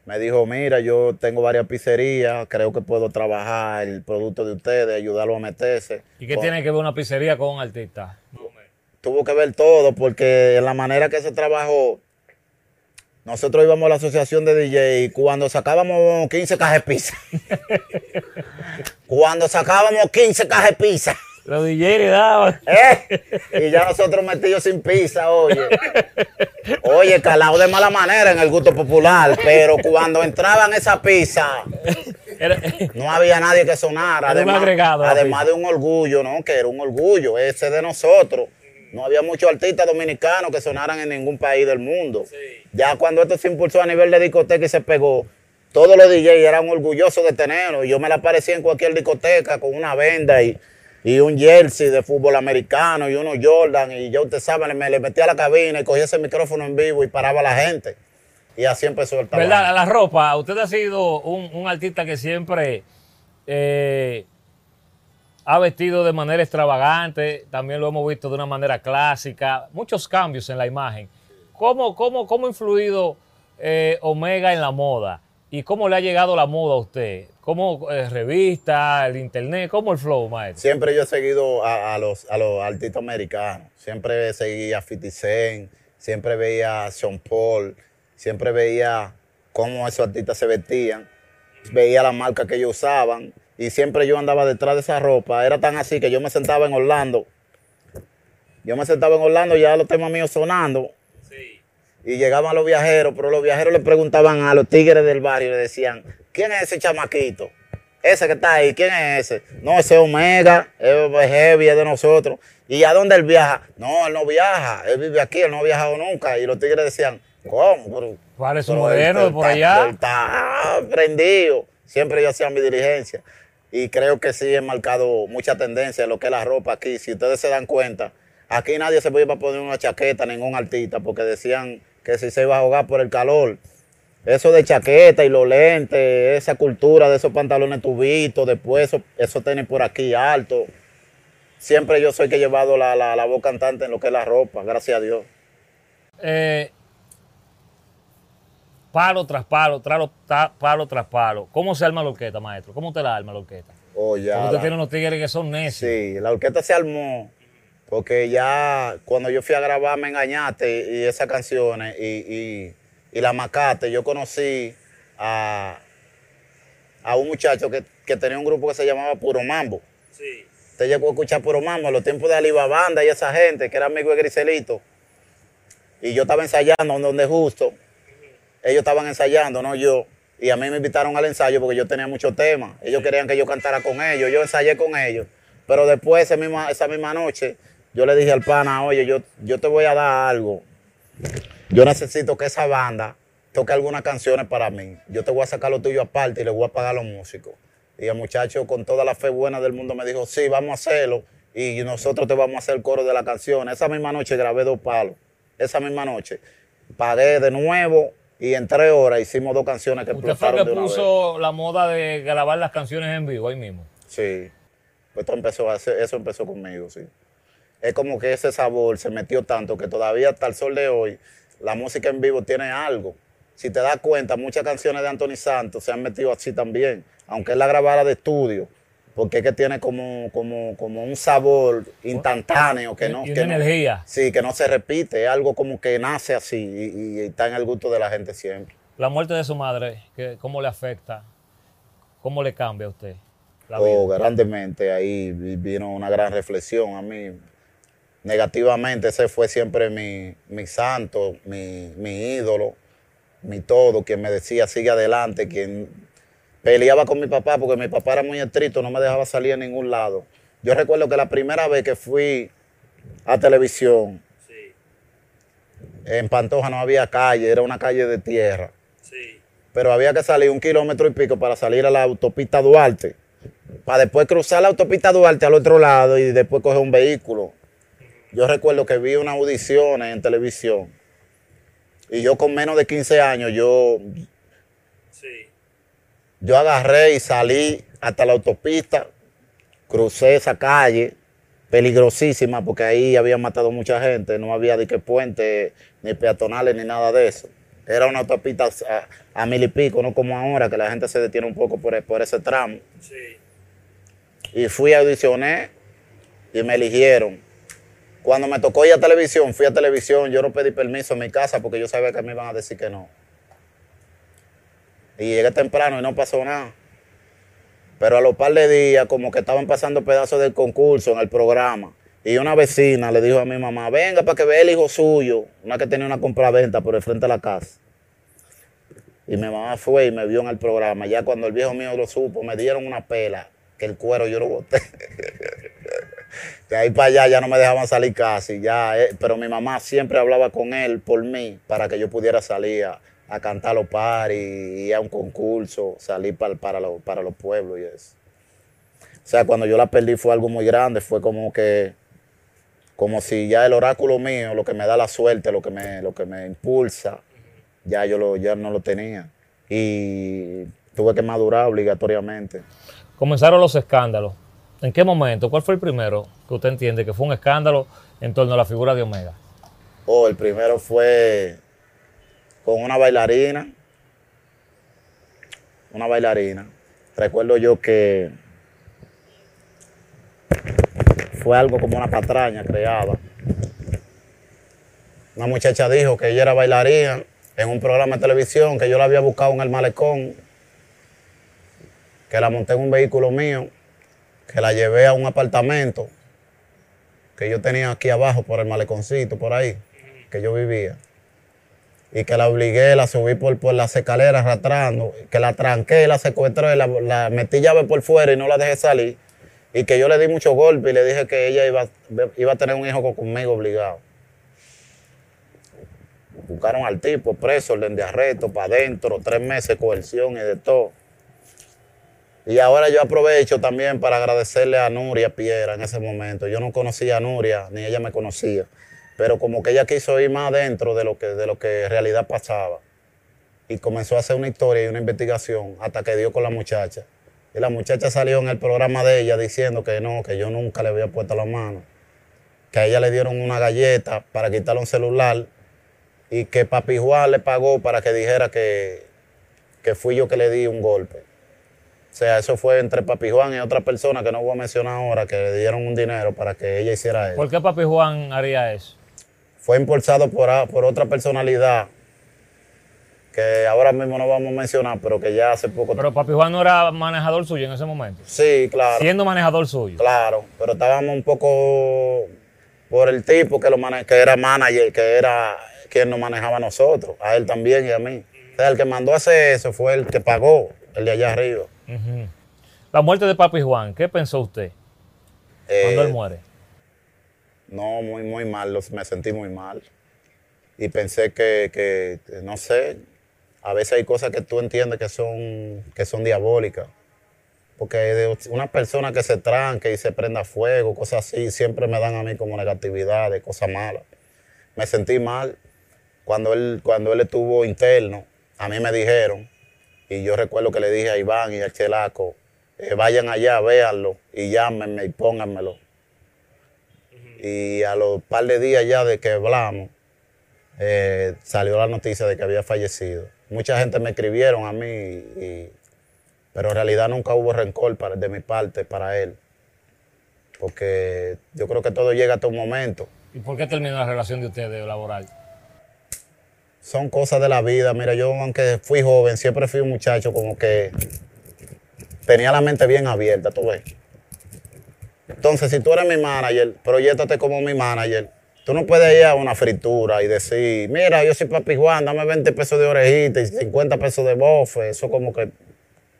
me dijo, mira, yo tengo varias pizzerías, creo que puedo trabajar el producto de ustedes, ayudarlo a meterse. ¿Y qué Con- tiene que ver una pizzería con un artista? tuvo que ver todo, porque en la manera que se trabajó, nosotros íbamos a la asociación de DJ y cuando sacábamos 15 cajas de pizza, cuando sacábamos 15 cajas de pizza, Los DJ le daban. ¿eh? y ya nosotros metidos sin pizza, oye. Oye, calado de mala manera en el gusto popular, pero cuando entraban esa pizza, no había nadie que sonara. Además, agregado, la además de un orgullo, ¿no? Que era un orgullo, ese de nosotros. No había muchos artistas dominicanos que sonaran en ningún país del mundo. Ya cuando esto se impulsó a nivel de discoteca y se pegó, todos los DJs eran orgullosos de tenerlo. Y yo me la aparecía en cualquier discoteca con una venda y, y un jersey de fútbol americano y unos Jordan. Y yo, usted sabe, me le metía a la cabina y cogía ese micrófono en vivo y paraba a la gente. Y así empezó el trabajo. ¿Verdad? La ropa, usted ha sido un, un artista que siempre eh, ha vestido de manera extravagante, también lo hemos visto de una manera clásica, muchos cambios en la imagen. ¿Cómo, cómo, cómo ha influido eh, Omega en la moda? ¿Y cómo le ha llegado la moda a usted? ¿Cómo eh, revista, el internet? ¿Cómo el flow, maestro? Siempre yo he seguido a, los, a los artistas americanos. Siempre seguía a 50 Cent, siempre veía a Sean Paul, siempre veía cómo esos artistas se vestían, veía la marca que ellos usaban y siempre yo andaba detrás de esa ropa. Era tan así que yo me sentaba en Orlando. Yo me sentaba en Orlando ya los temas míos sonando y llegaban los viajeros, pero los viajeros le preguntaban a los tigres del barrio y le decían, ¿quién es ese chamaquito? Ese que está ahí, ¿quién es ese? No, ese es Omega, es heavy, es de nosotros. ¿Y a dónde él viaja? No, él no viaja, él vive aquí, él no ha viajado nunca. Y los tigres decían, ¿cómo? Pero, Parece un él de por está- allá. Está prendido. Siempre yo hacía mi diligencia. Y creo que sí he marcado mucha tendencia en lo que es la ropa aquí. Si ustedes se dan cuenta, aquí nadie se iba a poner una chaqueta, ningún artista, porque decían que si se iba a ahogar por el calor. Eso de chaqueta y los lentes, esa cultura de esos pantalones tubitos, después eso, eso tenis por aquí alto. Siempre yo soy que he llevado la, la, la voz cantante en lo que es la ropa, gracias a Dios. Eh, palo tras palo, tralo- ta- palo tras palo. ¿Cómo se arma la orquesta, maestro? ¿Cómo te la arma la orquesta? Oh, ya, Porque usted la- tiene unos tigres que son necios. Sí, la orquesta se armó porque ya cuando yo fui a grabar Me Engañaste y esas canciones y, y, y La Macate, yo conocí a, a un muchacho que, que tenía un grupo que se llamaba Puro Mambo. Usted llegó a escuchar Puro Mambo en los tiempos de Aliba Banda y esa gente que era amigo de Griselito. Y yo estaba ensayando donde justo. Ellos estaban ensayando, no yo. Y a mí me invitaron al ensayo porque yo tenía muchos temas. Ellos querían que yo cantara con ellos. Yo ensayé con ellos. Pero después, esa misma, esa misma noche, yo le dije al pana, oye, yo, yo te voy a dar algo. Yo necesito que esa banda toque algunas canciones para mí. Yo te voy a sacar lo tuyo aparte y le voy a pagar a los músicos. Y el muchacho con toda la fe buena del mundo me dijo, sí, vamos a hacerlo. Y nosotros te vamos a hacer el coro de la canción. Esa misma noche grabé dos palos. Esa misma noche. Pagué de nuevo y en tres horas hicimos dos canciones que Usted fue que de una vez. puso la moda de grabar las canciones en vivo ahí mismo. Sí. Pues esto empezó eso empezó conmigo, sí. Es como que ese sabor se metió tanto que todavía hasta el sol de hoy la música en vivo tiene algo. Si te das cuenta, muchas canciones de Anthony Santos se han metido así también, aunque él la grabara de estudio, porque es que tiene como, como, como un sabor instantáneo que no, Y que una no- energía. sí, que no se repite, es algo como que nace así y, y está en el gusto de la gente siempre. La muerte de su madre, ¿qué- ¿cómo le afecta? ¿Cómo le cambia a usted la Oh, vida? grandemente, ahí vi- vino una gran reflexión a mí. Negativamente, ese fue siempre mi, mi santo, mi, mi ídolo. mi todo, quien me decía sigue adelante, quien peleaba con mi papá porque mi papá era muy estricto, no me dejaba salir a ningún lado. Yo recuerdo que la primera vez que fui a televisión, en Pantoja no había calle, era una calle de tierra. Pero había que salir un kilómetro y pico para salir a la autopista Duarte, para después cruzar la autopista Duarte al otro lado y después coger un vehículo. Yo recuerdo que vi unas audiciones en televisión y yo con menos de 15 años, yo, yo agarré y salí hasta la autopista, crucé esa calle, peligrosísima, porque ahí había matado mucha gente, no había de qué puente, ni peatonales, ni nada de eso. Era una autopista a, mil y pico, no como ahora, que la gente se detiene un poco por, por ese tramo. Y fui a audicionar y me eligieron. Cuando me tocó ir a televisión, fui a televisión, yo no pedí permiso en mi casa porque yo sabía que me iban a decir que no. Y llegué temprano y no pasó nada. Pero a los par de días, como que estaban pasando pedazos del concurso en el programa. Y una vecina le dijo a mi mamá, venga para que vea el hijo suyo, una que tenía una compra-venta por el frente de la casa. Y mi mamá fue y me vio en el programa. Ya cuando el viejo mío lo supo, me dieron una pela, que el cuero yo lo boté. de ahí para allá ya no me dejaban salir casi, ya, eh, pero mi mamá siempre hablaba con él por mí para que yo pudiera salir a, cantar los paris, ir a un concurso, salir para, para, para los pueblos y eso. O sea, cuando yo la perdí fue algo muy grande, fue como que, como si ya el oráculo mío, lo que me da la suerte, lo que me, lo que me impulsa, ya yo lo, ya no lo tenía. Y tuve que madurar obligatoriamente. Comenzaron los escándalos. ¿En qué momento? ¿Cuál fue el primero que usted entiende que fue un escándalo en torno a la figura de Omega? Oh, el primero fue con una bailarina. Una bailarina. Recuerdo yo que fue algo como una patraña creada. Una muchacha dijo que ella era bailarina en un programa de televisión, que yo la había buscado en el malecón, que la monté en un vehículo mío que la llevé a un apartamento que yo tenía aquí abajo por el maleconcito, por ahí, que yo vivía. Y que la obligué, la subí por, por las escaleras arrastrando, que la tranqué, la secuestré, la, la metí llave por fuera y no la dejé salir. Y que yo le di mucho golpe y le dije que ella iba, iba a tener un hijo conmigo obligado. Buscaron al tipo preso, orden de arresto, para adentro, tres meses de coerción y de todo. Y ahora yo aprovecho también para agradecerle a Nuria Piera en ese momento. Yo no conocía a Nuria, ni ella me conocía, pero como que ella quiso ir más adentro de lo que, de lo que en realidad pasaba. Y comenzó a hacer una historia y una investigación hasta que dio con la muchacha. Y la muchacha salió en el programa de ella diciendo que no, que yo nunca le había puesto la mano. Que a ella le dieron una galleta para quitarle un celular y que Papi Juan le pagó para que dijera que, que fui yo que le di un golpe. O sea, eso fue entre Papi Juan y otra persona que no voy a mencionar ahora, que le dieron un dinero para que ella hiciera eso. ¿Por qué Papi Juan haría eso? Fue impulsado por, por otra personalidad que ahora mismo no vamos a mencionar, pero que ya hace poco... Pero Papi Juan no era manejador suyo en ese momento. Sí, claro. Siendo manejador suyo. Claro, pero estábamos un poco por el tipo que, lo que era manager, que era quien nos manejaba a nosotros, a él también y a mí. O sea, el que mandó a hacer eso fue el que pagó, el de allá arriba. La muerte de Papi Juan, ¿qué pensó usted cuando él eh, muere? No, muy, muy mal, me sentí muy mal. Y pensé que, no sé, a veces hay cosas que tú entiendes que son, que son diabólicas. Porque de una persona que se tranque y se prenda fuego, cosas así, siempre me dan a mí como negatividad, de cosas malas. Me sentí mal cuando él, cuando él estuvo interno. A mí me dijeron, y yo recuerdo que le dije a Iván y a Chelaco, eh, vayan allá, véanlo y llámenme y pónganmelo. Y a los par de días ya de que hablamos, eh, salió la noticia de que había fallecido. Mucha gente me escribieron a mí, pero en realidad nunca hubo rencor de mi parte para él. Porque yo creo que todo llega hasta un momento. ¿Y por qué terminó la relación de ustedes laboral? Son cosas de la vida. Mira, yo aunque fui joven, siempre fui un muchacho como que tenía la mente bien abierta, tú ves. Entonces, si tú eres mi manager, proyectate como mi manager. Tú no puedes ir a una fritura y decir, mira, yo soy papi Juan, dame 20 pesos de orejita y 50 pesos de bofe. Eso como que,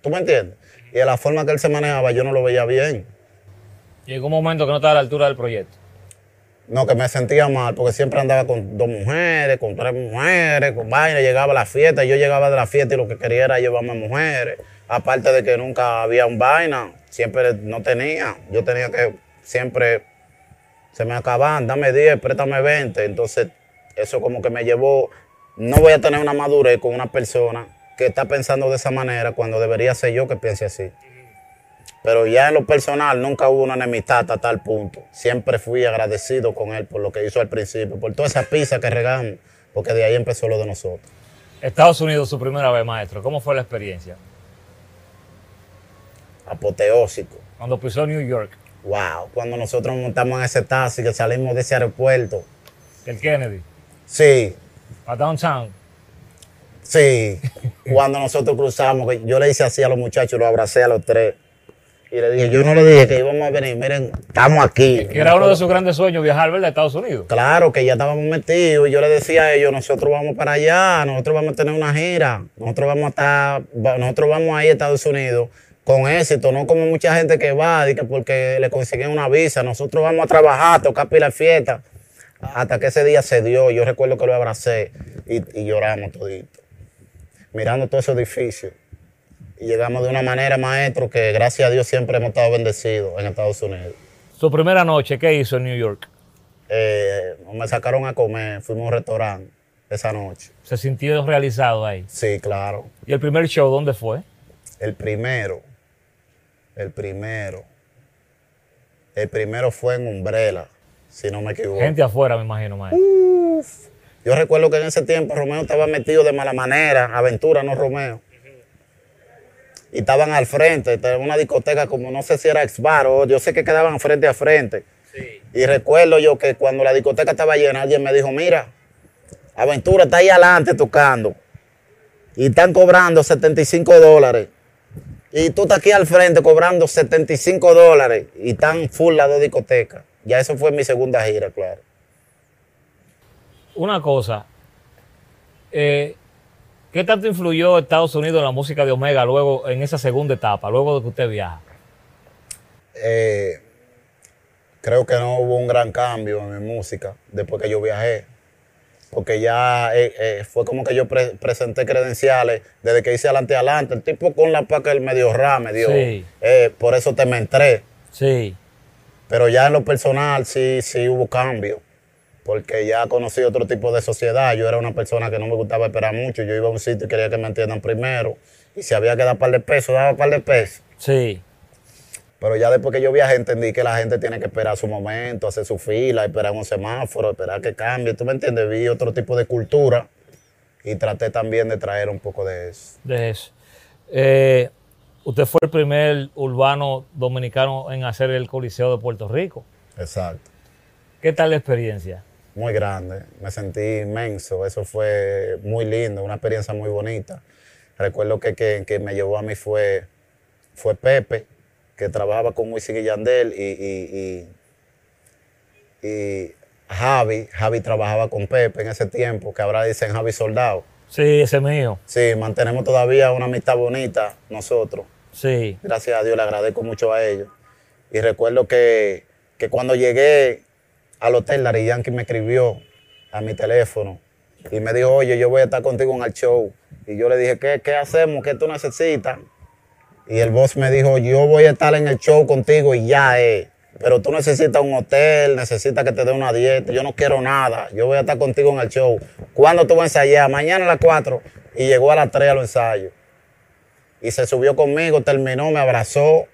¿tú me entiendes? Y de la forma que él se manejaba, yo no lo veía bien. Llegó un momento que no estaba a la altura del proyecto. No, que me sentía mal, porque siempre andaba con dos mujeres, con tres mujeres, con vaina, llegaba a la fiesta, yo llegaba de la fiesta y lo que quería era llevarme mujeres. Aparte de que nunca había un vaina, siempre no tenía. Yo tenía que siempre se me acaban, dame 10, préstame 20. Entonces, eso como que me llevó, no voy a tener una madurez con una persona que está pensando de esa manera cuando debería ser yo que piense así. Pero ya en lo personal nunca hubo una enemistad hasta tal punto. Siempre fui agradecido con él por lo que hizo al principio, por toda esa pizza que regamos, porque de ahí empezó lo de nosotros. Estados Unidos, su primera vez, maestro. ¿Cómo fue la experiencia? Apoteósico. Cuando pisó New York, Wow, cuando nosotros montamos en ese taxi, que salimos de ese aeropuerto. el Kennedy, Sí, a Downtown. sí. cuando nosotros cruzamos, yo le hice así a los muchachos, los abracé a los tres. Y le dije, yo no le dije que íbamos a venir, miren, estamos aquí. Que era uno de sus grandes sueños viajar, ¿verdad? A Estados Unidos. Claro que ya estábamos metidos y yo le decía a ellos, nosotros vamos para allá, nosotros vamos a tener una gira, nosotros vamos a estar, nosotros vamos a ir a Estados Unidos con éxito, no como mucha gente que va, porque le consiguen una visa, nosotros vamos a trabajar, tocar pila fiesta, hasta que ese día se dio, yo recuerdo que lo abracé y, y lloramos todito, mirando todos esos edificios. Llegamos de una manera, maestro, que gracias a Dios siempre hemos estado bendecidos en Estados Unidos. Su primera noche, ¿qué hizo en New York? Eh, me sacaron a comer, fuimos a un restaurante esa noche. Se sintió realizado ahí. Sí, claro. ¿Y el primer show dónde fue? El primero, el primero, el primero fue en Umbrella, si no me equivoco. Gente afuera, me imagino, maestro. Yo recuerdo que en ese tiempo Romeo estaba metido de mala manera, aventura, no Romeo. Y estaban al frente, una discoteca como no sé si era Exbar o yo sé que quedaban frente a frente. Y recuerdo yo que cuando la discoteca estaba llena, alguien me dijo, mira, Aventura está ahí adelante tocando. Y están cobrando 75 dólares. Y tú estás aquí al frente cobrando 75 dólares. Y están full las dos discotecas. Ya eso fue mi segunda gira, claro. Una cosa, eh, ¿qué tanto influyó Estados Unidos en la música de Omega luego, en esa segunda etapa, luego de que usted viaja? Eh, creo que no hubo un gran cambio en mi música después que yo viajé. Porque ya eh, eh, fue como que yo pre- presenté credenciales desde que hice adelante adelante. El tipo con la paca el medio ra me dio. Sí. eh, por eso te me entré. Sí. Pero ya en lo personal sí, sí hubo cambio. Porque ya conocí otro tipo de sociedad. Yo era una persona que no me gustaba esperar mucho. Yo iba a un sitio y quería que me entiendan primero. Y si había que dar par de pesos, daba par de pesos. Sí. Pero ya después que yo viajé entendí que la gente tiene que esperar su momento, hacer su fila, esperar un semáforo, esperar que cambie. ¿Tú me entiendes? Vi otro tipo de cultura y traté también de traer un poco de eso. De eso. Eh, usted fue el primer urbano dominicano en hacer el Coliseo de Puerto Rico. Exacto. ¿Qué tal la experiencia? Muy grande. Me sentí inmenso. Eso fue muy lindo, una experiencia muy bonita. Recuerdo que que, que me llevó a mí fue, fue Pepe, que trabajaba con Wisin y Yandel, y, y, y, y Javi. Javi trabajaba con Pepe en ese tiempo, que ahora dicen Javi Soldado. Sí, ese mío. Sí, mantenemos todavía una amistad bonita nosotros. Sí. Gracias a Dios le agradezco mucho a ellos. Y recuerdo que, que cuando llegué al hotel, Larry Yankee me escribió a mi teléfono y me dijo, oye, yo voy a estar contigo en el show. Y yo le dije, ¿qué, qué hacemos? ¿Qué tú necesitas? Y el boss me dijo, yo voy a estar en el show contigo y ya es. Pero tú necesitas un hotel, necesitas que te dé una dieta. Yo no quiero nada. Yo voy a estar contigo en el show. ¿Cuándo tú vas a ensayar? Mañana a las 4. Y llegó a las 3 a los ensayos. Y se subió conmigo, terminó, me abrazó,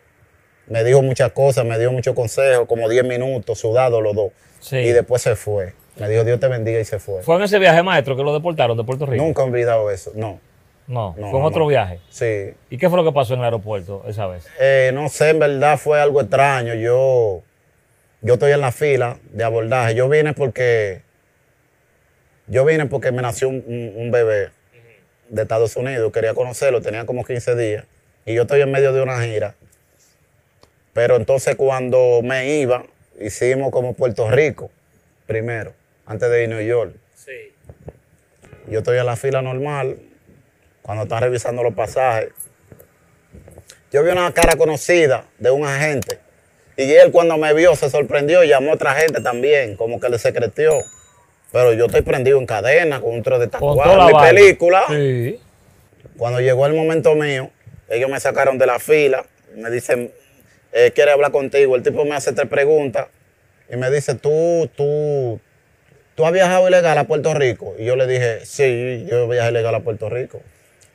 me dijo muchas cosas, me dio muchos consejos, como 10 minutos, sudados los dos. Sí. Y después se fue. Me dijo, Dios te bendiga y se fue. ¿Fue en ese viaje maestro que lo deportaron de Puerto Rico? Nunca he olvidado eso, no. No, No, fue en otro no. viaje. Sí. ¿Y qué fue lo que pasó en el aeropuerto esa vez? Eh, no sé, en verdad fue algo extraño. Yo, yo estoy en la fila de abordaje. Yo vine porque, yo vine porque me nació un, un- un bebé de Estados Unidos. Quería conocerlo, tenía como 15 días. Y yo estoy en medio de una gira. Pero entonces cuando me iba, hicimos como Puerto Rico primero. antes de ir a New York. Sí. Yo estoy en la fila normal, cuando están revisando los pasajes. Yo vi una cara conocida de un agente. Y él cuando me vio se sorprendió y llamó a otra gente también, como que le secretió. Pero yo estoy prendido en cadena con un tro de Con tatuaje. Mi vaina. película. Sí. Cuando llegó el momento mío, ellos me sacaron de la fila, me dicen, eh, quiere hablar contigo. El tipo me hace tres preguntas y me dice, tú, tú, tú has viajado ilegal a Puerto Rico. Y yo le dije, sí, yo viajé ilegal a Puerto Rico.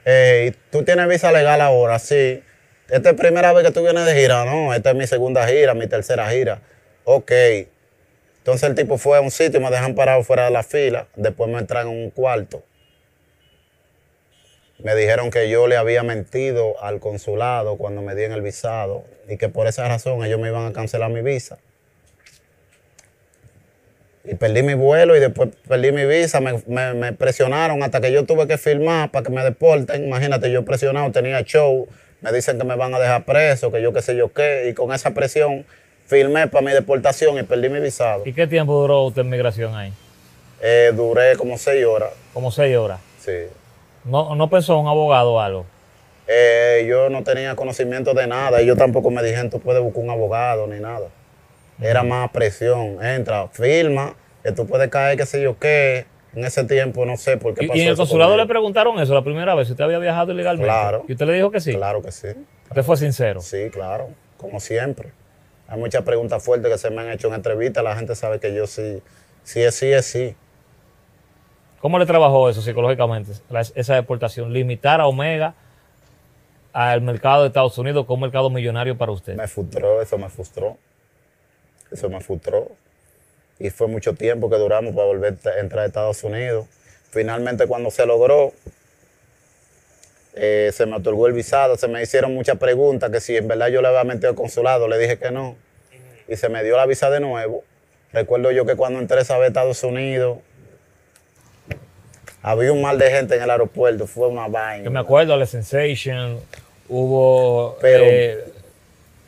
Eh, ¿y ¿Tú tienes visa legal ahora? Sí. ¿Esta es la primera vez que tú vienes de gira? No, esta es mi segunda gira, mi tercera gira. Ok. Entonces el tipo fue a un sitio y me dejan parado fuera de la fila. Después me entran en un cuarto me dijeron que yo le había mentido al consulado cuando me dieron el visado y que por esa razón ellos me iban a cancelar mi visa. Y perdí mi vuelo y después perdí mi visa, me, me- me presionaron hasta que yo tuve que firmar para que me deporten. Imagínate, yo presionado, tenía show, me dicen que me van a dejar preso, que yo qué sé yo qué, y con esa presión firmé para mi deportación y perdí mi visado. ¿Y qué tiempo duró usted en migración ahí? Eh, duré como seis horas, Como seis horas. sí. ¿No, no pensó en un abogado o algo? Eh, yo no tenía conocimiento de nada. Ellos tampoco me dijeron, tú puedes buscar un abogado ni nada. Era más presión. Entra, firma, que tú puedes caer, qué sé yo qué. En ese tiempo no sé por qué ¿Y, pasó y en el consulado le preguntaron eso la primera vez, si usted había viajado ilegalmente? Claro. ¿Y usted le dijo que sí? Claro que sí. Usted fue sincero. Sí, claro. Como siempre. Hay muchas preguntas fuertes que se me han hecho en entrevistas. La gente sabe que yo sí, sí es sí, es sí. ¿Cómo le trabajó eso psicológicamente, esa deportación? Limitar a Omega al mercado de Estados Unidos como mercado millonario para usted. Me frustró, eso me frustró. Eso me frustró. Y fue mucho tiempo que duramos para volver a entrar a Estados Unidos. Finalmente cuando se logró, eh, se me otorgó el visado, se me hicieron muchas preguntas, que si en verdad yo le había metido al consulado, le dije que no. Y se me dio la visa de nuevo. Recuerdo yo que cuando entré a Estados Unidos, había un mal de gente en el aeropuerto, fue una vaina. Que me acuerdo, la Sensation, hubo Pero- eh,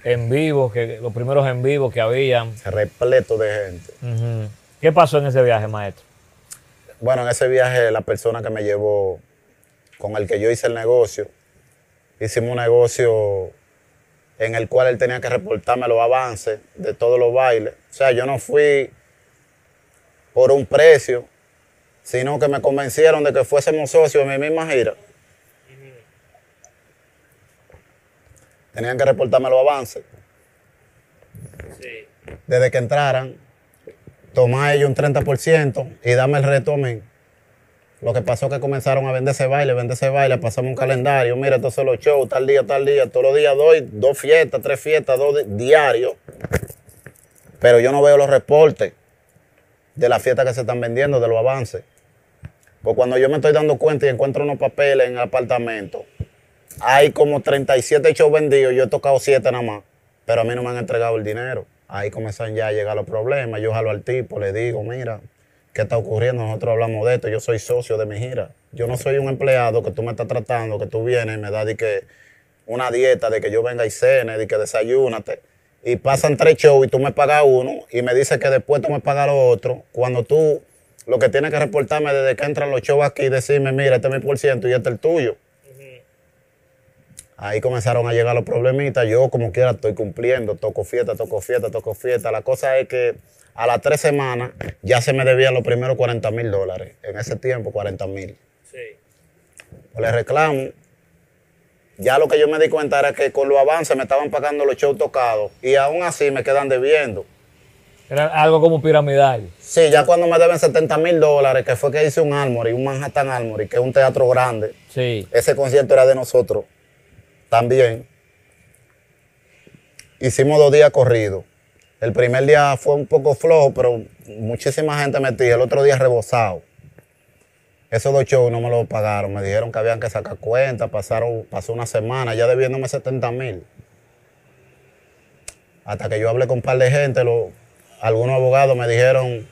en vivo, que, los primeros en vivo que habían. repleto de gente. ¿Qué pasó en ese viaje, maestro? Bueno, en ese viaje la persona que me llevó, con el que yo hice el negocio, hicimos un negocio en el cual él tenía que reportarme los avances de todos los bailes. O sea, yo no fui por un precio, sino que me convencieron de que fuésemos socios en mi misma gira. Tenían que reportarme los avances. Desde que entraran, tomar ellos un 30% y darme el reto a mí. Lo que pasó es que comenzaron a venderse baile, venderse baile, pasamos un calendario, mira, estos son los shows, tal día, tal día, todos los días doy dos fiestas, tres fiestas, dos di- diarios. Pero yo no veo los reportes de las fiestas que se están vendiendo, de los avances. Pues cuando yo me estoy dando cuenta y encuentro unos papeles en el apartamento, hay como 37 shows vendidos, yo he tocado 7 nada más, pero a mí no me han entregado el dinero. Ahí comienzan ya a llegar los problemas. Yo jalo al tipo, le digo, mira, ¿qué está ocurriendo? Nosotros hablamos de esto, yo soy socio de mi gira. Yo no soy un empleado que tú me estás tratando, que tú vienes y me das de que una dieta de que yo venga y cene, de que desayúnate. Y pasan tres shows y tú me pagas uno y me dices que después tú me pagas lo otro. Cuando tú lo que tienes que reportarme desde que entran los shows aquí y decirme, mira, este es mi por ciento y este es el tuyo. Ahí comenzaron a llegar los problemitas. Yo, como quiera, estoy cumpliendo. Toco fiesta, toco fiesta, toco fiesta. La cosa es que a las tres semanas ya se me debían los primeros 40 mil dólares. En ese tiempo, 40 mil. Pues le reclamo. Ya lo que yo me di cuenta era que con los avances me estaban pagando los shows tocados y aún así me quedan debiendo. Era algo como piramidal. Sí, ya cuando me deben 70 mil dólares, que fue que hice un Armory, un Manhattan Armory, que es un teatro grande, Sí. ese concierto era de nosotros también. Hicimos dos días corridos. El primer día fue un poco flojo, pero muchísima gente metía. El otro día rebosado. Esos dos shows no me los pagaron. Me dijeron que habían que sacar cuenta. Pasaron, pasó una semana ya debiéndome 70 mil. Hasta que yo hablé con un par de gente, lo- algunos abogados me dijeron,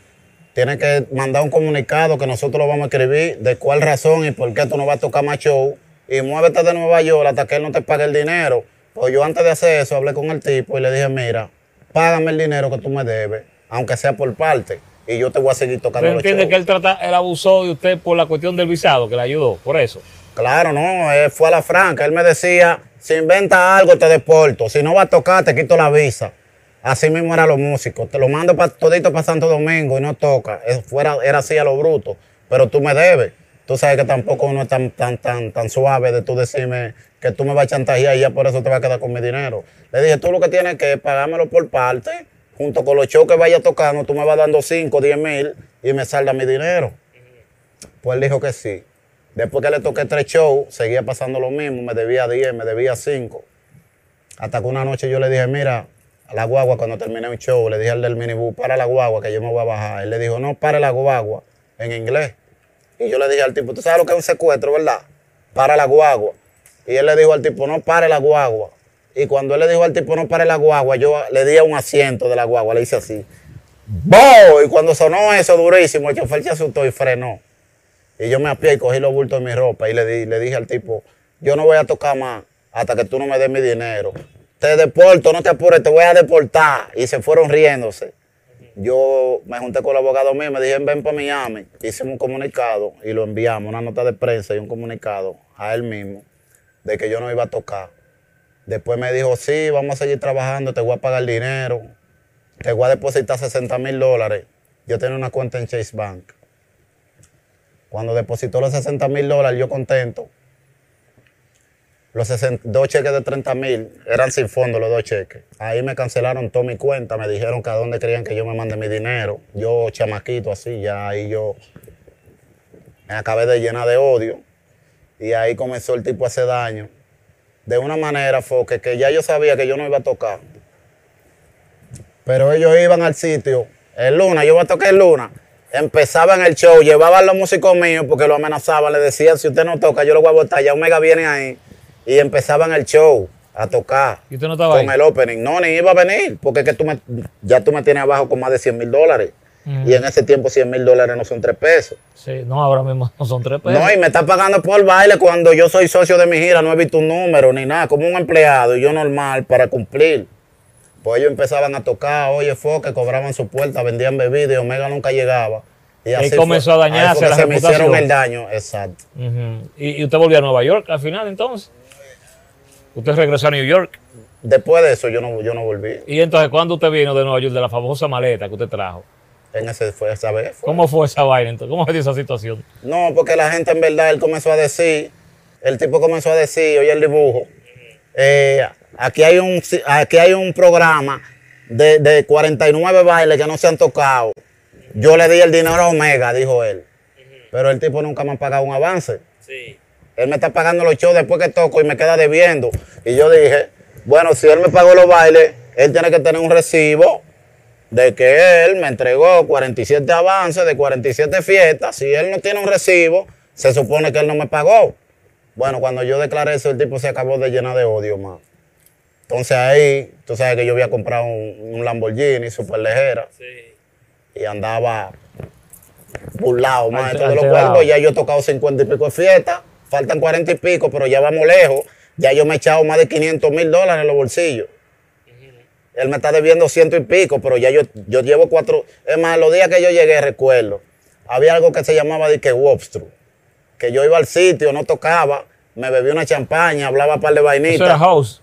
tienes que mandar un comunicado que nosotros lo vamos a escribir de cuál razón y por qué tú no vas a tocar más show. Y muévete de Nueva York hasta que él no te pague el dinero. Pues yo antes de hacer eso hablé con el tipo y le dije, mira, págame el dinero que tú me debes, aunque sea por parte. y yo te voy a seguir tocando ¿Usted los entiende que él, trata, él abusó de usted por la cuestión del visado, que le ayudó? Por eso. Claro, no, él fue a la franca. Él me decía, si inventa algo te deporto, si no va a tocar te quito la visa. Así mismo eran los músicos. Te lo mando pa, todito para Santo Domingo y no toca. Es- fuera, era así a lo bruto. Pero tú me debes. Tú sabes que tampoco uno es tan, tan, tan, tan suave de tú decirme que tú me vas a chantajear y ya por eso te vas a quedar con mi dinero. Le dije, tú lo que tienes que pagármelo por parte, junto con los shows que vaya tocando, tú me vas dando 5, 10 mil y me salda mi dinero. Pues él dijo que sí. Después que le toqué tres shows, seguía pasando lo mismo, me debía 10, me debía 5. Hasta que una noche yo le dije, mira, a la guagua cuando terminé un show, le dije al del minibús, para la guagua que yo me voy a bajar. Él le dijo, no, pare la guagua, en inglés. Y yo le dije al tipo, ¿tú sabes lo que es un secuestro, verdad? Para la guagua. Y él le dijo al tipo, no pare la guagua. Y cuando él le dijo al tipo, no pare la guagua, yo le di a un asiento de la guagua, le hice así. ¡Bo! Y cuando sonó eso durísimo, el chofer se asustó y frenó. Y yo me apié y cogí los bultos de mi ropa y le, di, le dije al tipo, yo no voy a tocar más hasta que tú no me des mi dinero. Te deporto, no te apures, te voy a deportar. Y se fueron riéndose. Yo me junté con el abogado mío, me dije, ven para Miami. Hicimos un comunicado y lo enviamos, una nota de prensa y un comunicado a él mismo de que yo no iba a tocar. Después me dijo, sí, vamos a seguir trabajando, te voy a pagar dinero, te voy a depositar 60 mil dólares. Yo tenía una cuenta en Chase Bank. Cuando depositó los 60 mil dólares, yo contento. Los 60 dos cheques de 30 mil eran sin fondo los dos cheques. Ahí me cancelaron toda mi cuenta, me dijeron que a dónde querían que yo me mande mi dinero. Yo, chamaquito, así, ya ahí yo me acabé de llenar de odio. Y ahí comenzó el tipo a hacer daño. De una manera fue que, ya yo sabía que yo no iba a tocar. Pero ellos iban al sitio, el luna, yo voy a tocar el luna. Empezaban el show, llevaban los músicos míos porque lo amenazaban, le decían, si usted no toca, yo lo voy a botar, ya Omega viene ahí. Y empezaban el show a tocar. ¿Y usted no estaba con ahí? el opening. No, ni iba a venir, porque es que tú me, ya tú me tienes abajo con más de 100 mil dólares. Y en ese tiempo 100 mil dólares no son tres pesos. Sí, no, ahora mismo no son tres pesos. No, y me está pagando por baile cuando yo soy socio de mi gira, no he visto un número ni nada, como un empleado y yo normal para cumplir. Pues ellos empezaban a tocar, oye, foque, cobraban su puerta, vendían bebidas y Omega nunca llegaba. Y Ahí comenzó a dañarse ahí fue que la se me hicieron reputación. el daño, exacto. ¿Y, y usted volvió a Nueva York al final entonces? Usted regresó a New York. Después de eso yo no, yo no volví. ¿Y entonces cuándo usted vino de Nueva York, de la famosa maleta que usted trajo? En ese fue esa vez. fue. ¿Cómo fue esa vaina entonces? ¿Cómo fue esa situación? No, porque la gente en verdad, él comenzó a decir, el tipo comenzó a decir, oye el dibujo, eh, aquí, hay un, aquí hay un programa de, de 49 bailes que no se han tocado. Yo le di el dinero a Omega, dijo él. Pero el tipo nunca me ha pagado un avance. Sí. Él me está pagando los shows después que toco y me queda debiendo. Y yo dije, bueno, si él me pagó los bailes, él tiene que tener un recibo de que él me entregó 47 avances de 47 fiestas. Si él no tiene un recibo, se supone que él no me pagó. Bueno, cuando yo declaré eso, el tipo se acabó de llenar de odio más. Entonces ahí, tú sabes que yo había comprado un, un Lamborghini súper ligera Sí. y andaba burlado, más de todos los cuerpos. Ya yo he tocado 50 y pico de fiestas, faltan 40 y pico, pero ya vamos lejos. Ya yo me he echado más de 500 mil dólares en los bolsillos. Él me está debiendo ciento y pico, pero ya yo, yo llevo cuatro. Es más, los días que yo llegué, recuerdo, había algo que se llamaba de que Wobstru, que yo iba al sitio, no tocaba, me bebí una champaña, hablaba un par de Eso era vainitas. house,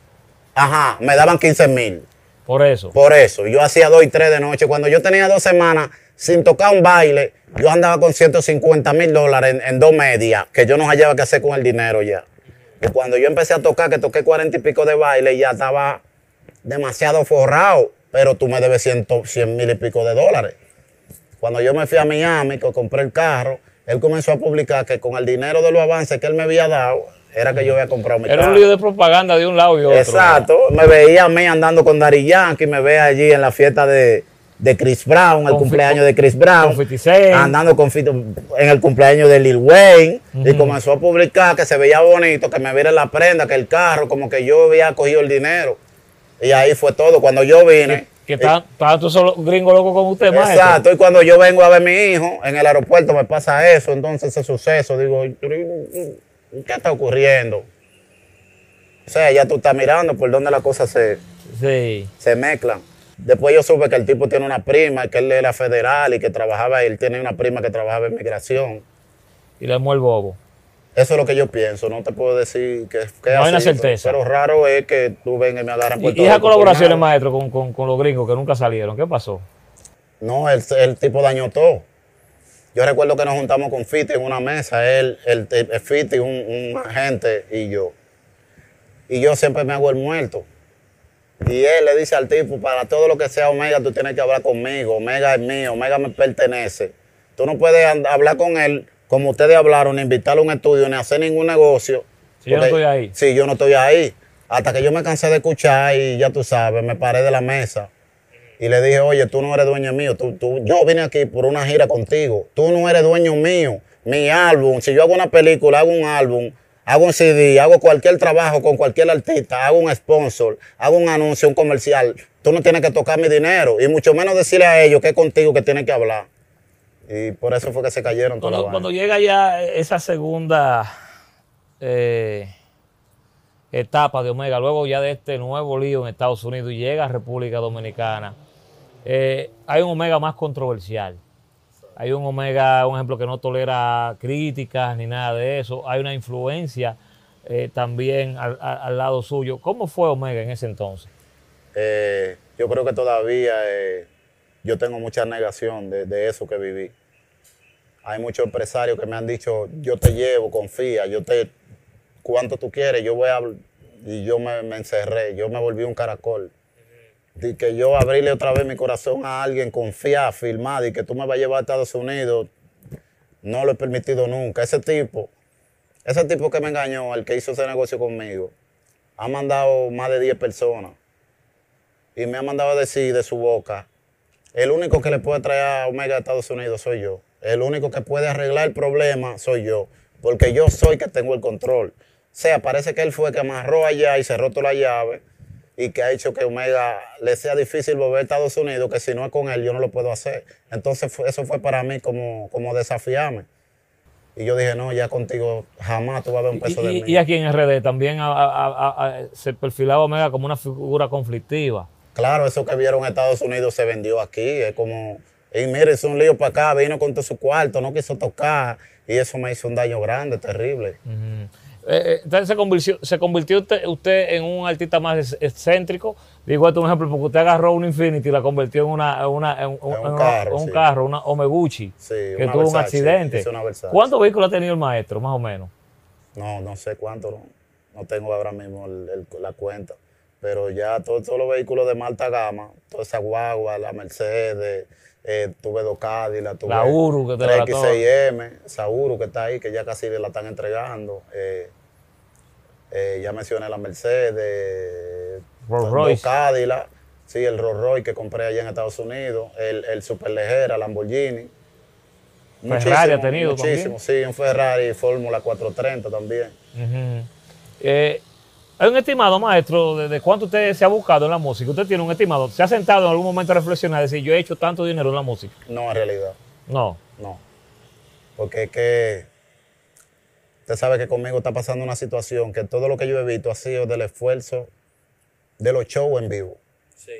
Ajá, me daban 15 mil. por eso. Por eso, yo hacía dos y tres de noche. Cuando yo tenía dos semanas sin tocar un baile, yo andaba con 150 mil dólares en, en dos medias, que yo no hallaba qué hacer con el dinero ya. Y cuando yo empecé a tocar, que toqué cuarenta y pico de baile, ya estaba demasiado forrado, pero tú me debes 100 mil y pico de dólares. Cuando yo me fui a Miami, que compré el carro, él comenzó a publicar que con el dinero de los avances que él me había dado, era que yo había comprado mi Era carro. un lío de propaganda de un lado y otro. Exacto, me veía a mí andando con Dari Yankee, me ve allí en la fiesta de, de Chris Brown, el cumpleaños de Chris Brown, con 50 Cent. andando con Fito en el cumpleaños de Lil Wayne, y comenzó a publicar que se veía bonito, que me viera la prenda, que el carro, como que yo había cogido el dinero. Y ahí fue todo. Cuando yo vine, Que estaban todos esos gringos locos con usted, maestro. Exacto, y cuando yo vengo a ver a mi hijo en el aeropuerto me pasa eso, entonces ese suceso, digo, ¿qué está ocurriendo? O sea, ya tú estás mirando por dónde las cosas se, Sí. se mezclan. Después yo supe que el tipo tiene una prima, que él era federal y que trabajaba, él tiene una prima que trabajaba en migración. Y le armó el bobo. Eso es lo que yo pienso, no te puedo decir que, que No hay una certeza. Pero, pero raro es que tú vengas y me agarran por Y, y esas colaboraciones, maestro, con, con- con los gringos que nunca salieron, ¿qué pasó? No, el, el tipo dañó todo. Yo recuerdo que nos juntamos con Fiti en una mesa, él, el, el Fiti, un, un agente y yo. Y yo siempre me hago el muerto. Y él le dice al tipo, para todo lo que sea Omega, tú tienes que hablar conmigo. Omega es mío, Omega me pertenece. Tú no puedes hablar con él como ustedes hablaron, ni invitarlo a un estudio, ni hacer ningún negocio. Si yo no estoy ahí. Sí, yo no estoy ahí. Hasta que yo me cansé de escuchar y ya tú sabes, me paré de la mesa y le dije, oye, tú no eres dueño mío, tú, tú, yo vine aquí por una gira contigo, tú no eres dueño mío, mi álbum, si yo hago una película, hago un álbum, hago un CD, hago cualquier trabajo con cualquier artista, hago un sponsor, hago un anuncio, un comercial, tú no tienes que tocar mi dinero y mucho menos decirle a ellos que es contigo que tienen que hablar. Y por eso fue que se cayeron todas Cuando, cuando llega ya esa segunda eh, etapa de Omega, luego ya de este nuevo lío en Estados Unidos y llega a República Dominicana, eh, hay un Omega más controversial. Hay un Omega, un ejemplo, que no tolera críticas ni nada de eso. Hay una influencia eh, también al, al- lado suyo. ¿Cómo fue Omega en ese entonces? Eh, yo creo que todavía eh, yo tengo mucha negación de, de eso que viví. Hay muchos empresarios que me han dicho, yo te llevo, confía, yo te, cuánto tú quieres, yo voy a, habl-". y yo me, me encerré, yo me volví un caracol. Y que yo abrirle otra vez mi corazón a alguien, confiar, firmar, y que tú me vas a llevar a Estados Unidos, no lo he permitido nunca. Ese tipo, ese tipo que me engañó, el que hizo ese negocio conmigo, ha mandado más de 10 personas y me ha mandado a decir de su boca, el único que le puede traer a Omega a Estados Unidos soy yo. El único que puede arreglar el problema soy yo, porque yo soy que tengo el control. O sea, parece que él fue que amarró allá y cerró toda la llave y que ha hecho que Omega le sea difícil volver a Estados Unidos, que si no es con él yo no lo puedo hacer. Entonces eso fue para mí como, como desafiarme. Y yo dije, no, ya contigo jamás tú vas a ver un peso de mí. y aquí en RD también a- a- a- a- se perfilaba Omega como una figura conflictiva. Claro, eso que vieron en Estados Unidos se vendió aquí. Es como, y mire, es un lío para acá, vino con todo su cuarto, no quiso tocar. Y eso me hizo un daño grande, terrible. Eh, eh, entonces se convirtió, se convirtió usted, usted en un artista más ex- excéntrico. Digo esto un ejemplo, porque usted agarró una Infinity y la convirtió en, una, una- en un, un en una- carro, un carro, una Omeguchi, Sí, que tuvo un accidente. ¿Cuántos vehículos ha tenido el maestro, más o menos? No, no sé cuánto, no, no tengo ahora mismo el- el- la cuenta. Pero ya todo- todos los vehículos de alta gama, toda esa guagua, la Mercedes, eh, tuve dos Cadillac, tuve La Uru, que te la 3X6M, esa Uru que está ahí, que ya casi le la están entregando. eh, eh, ya mencioné la Mercedes, Rolls Royce. Sí, el Rolls Royce que compré allá en Estados Unidos, el, el Superleggera, Lamborghini. Ferrari ha tenido Muchísimo, sí, un Ferrari Fórmula 430 también. Eh, hay un estimado, maestro, de, de cuánto usted se ha buscado en la música. Usted tiene un estimado. ¿Se ha sentado en algún momento a reflexionar y decir, yo he hecho tanto dinero en la música? No, en realidad, No. no. Porque es que usted sabe que conmigo está pasando una situación que todo lo que yo he visto ha sido del esfuerzo de los shows en vivo. Sí.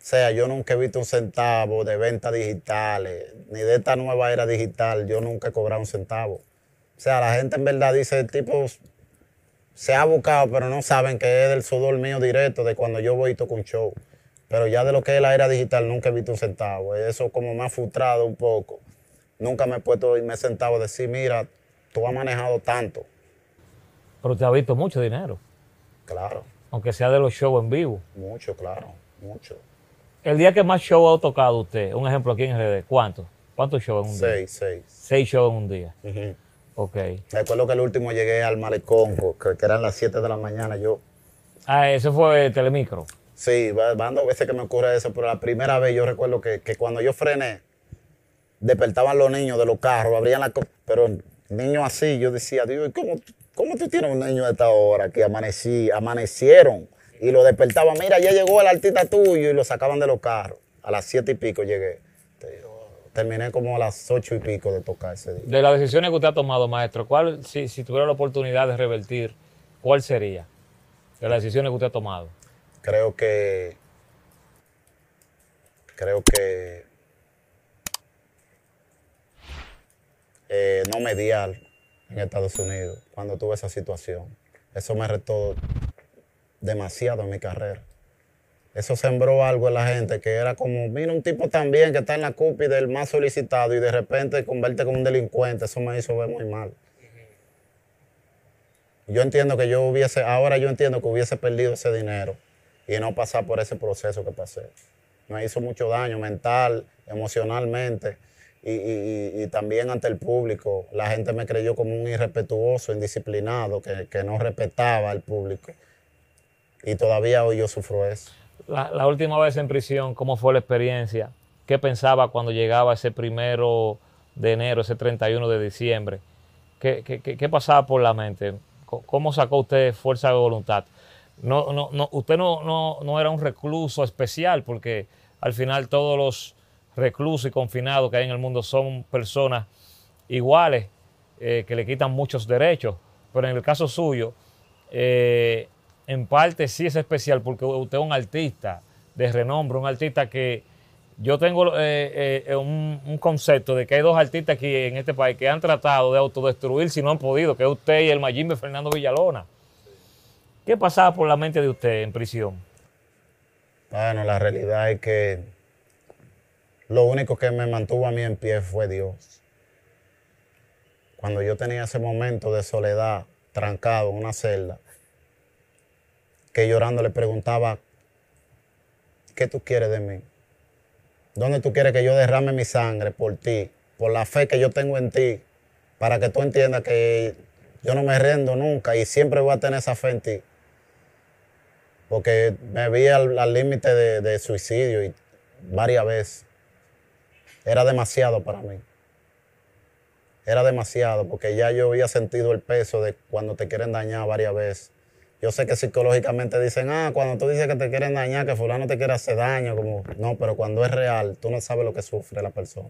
O sea, yo nunca he visto un centavo de ventas digitales, ni de esta nueva era digital, yo nunca he cobrado un centavo. O sea, la gente en verdad dice, el tipo se ha buscado, pero no saben que es del sudor mío directo, de cuando yo voy y toco un show. Pero ya de lo que es la era digital nunca he visto un centavo. Eso como me ha frustrado un poco. Nunca me he puesto y me he sentado a decir, mira, tú has manejado tanto. Pero usted ha visto mucho dinero, Claro, aunque sea de los shows en vivo. mucho, claro, mucho. El día que más show ha tocado usted, un ejemplo aquí en RD, ¿cuántos? ¿Cuántos shows en un día? Seis, seis. Seis shows en un día. Ok. Recuerdo que el último llegué al malecón, que, que eran las 7 de la mañana. Yo, Ah, ese fue Telemicro. sí, va- van dos veces que me ocurre eso, pero la primera vez yo recuerdo que, que cuando yo frené, despertaban los niños de los carros, abrían la... Pero niños así, yo decía, Dios, ¿cómo, ¿cómo tú tienes un niño de esta hora que amanecí, amanecieron? Y lo despertaban, mira, ya llegó el artista tuyo, y lo sacaban de los carros. A las 7 y pico llegué. Te digo, Terminé como a las 8 y pico de tocar ese día. De las decisiones que usted ha tomado, maestro, ¿cuál, si, si tuviera la oportunidad de revertir, cuál sería? De las decisiones que usted ha tomado. creo que creo que eh, no mediar en Estados Unidos cuando tuve esa situación. Eso me retó demasiado en mi carrera. Eso sembró algo en la gente que era como, mira, un tipo también que está en la cúpula del más solicitado y de repente convierte como un delincuente. Eso me hizo ver muy mal. Yo entiendo que yo hubiese, ahora yo entiendo que hubiese perdido ese dinero y no pasar por ese proceso que pasé. Me hizo mucho daño mental, emocionalmente y, también ante el público. La gente me creyó como un irrespetuoso, indisciplinado, que, que no respetaba al público. Y todavía hoy yo sufro eso. La, última vez en prisión, ¿cómo fue la experiencia? ¿Qué pensaba cuando llegaba ese primero de enero, ese 31 de diciembre? ¿Qué, qué, qué pasaba por la mente? ¿Cómo sacó usted fuerza de voluntad? No, no, no, usted no, no, no era un recluso especial porque al final todos los reclusos y confinados que hay en el mundo son personas iguales eh, que le quitan muchos derechos. Pero en el caso suyo, eh, en parte sí es especial porque usted es un artista de renombre, un artista que yo tengo eh, un, concepto de que hay dos artistas aquí en este país que han tratado de autodestruir si no han podido, que es usted y el Mayimbe Fernando Villalona. ¿Qué pasaba por la mente de usted en prisión? Bueno, la realidad es que lo único que me mantuvo a mí en pie fue Dios. Cuando yo tenía ese momento de soledad, trancado en una celda, que llorando le preguntaba, ¿qué tú quieres de mí? ¿Dónde tú quieres que yo derrame mi sangre por ti, por la fe que yo tengo en ti, para que tú entiendas que yo no me rendo nunca y siempre voy a tener esa fe en ti? Porque me vi al límite de, de suicidio y varias veces era demasiado para mí. Era demasiado porque ya yo había sentido el peso de cuando te quieren dañar varias veces. Yo sé que psicológicamente dicen, ah, cuando tú dices que te quieren dañar, que fulano te quiere hacer daño, como, no, pero cuando es real, tú no sabes lo que sufre la persona.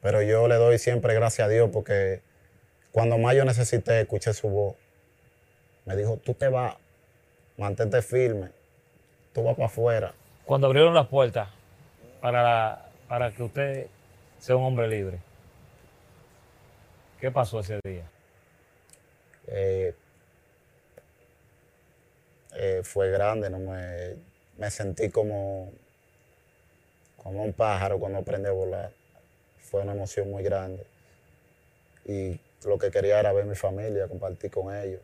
Pero yo le doy siempre gracias a Dios porque cuando más yo necesité, escuché su voz. Me dijo, tú te vas, mantente firme, tú vas para afuera. Cuando abrieron las puertas para la, para que usted sea un hombre libre. ¿Qué pasó ese día? Eh, eh, fue grande, no me, me, sentí como, como un pájaro cuando aprendí a volar. Fue una emoción muy grande. Y lo que quería era ver mi familia, compartir con ellos.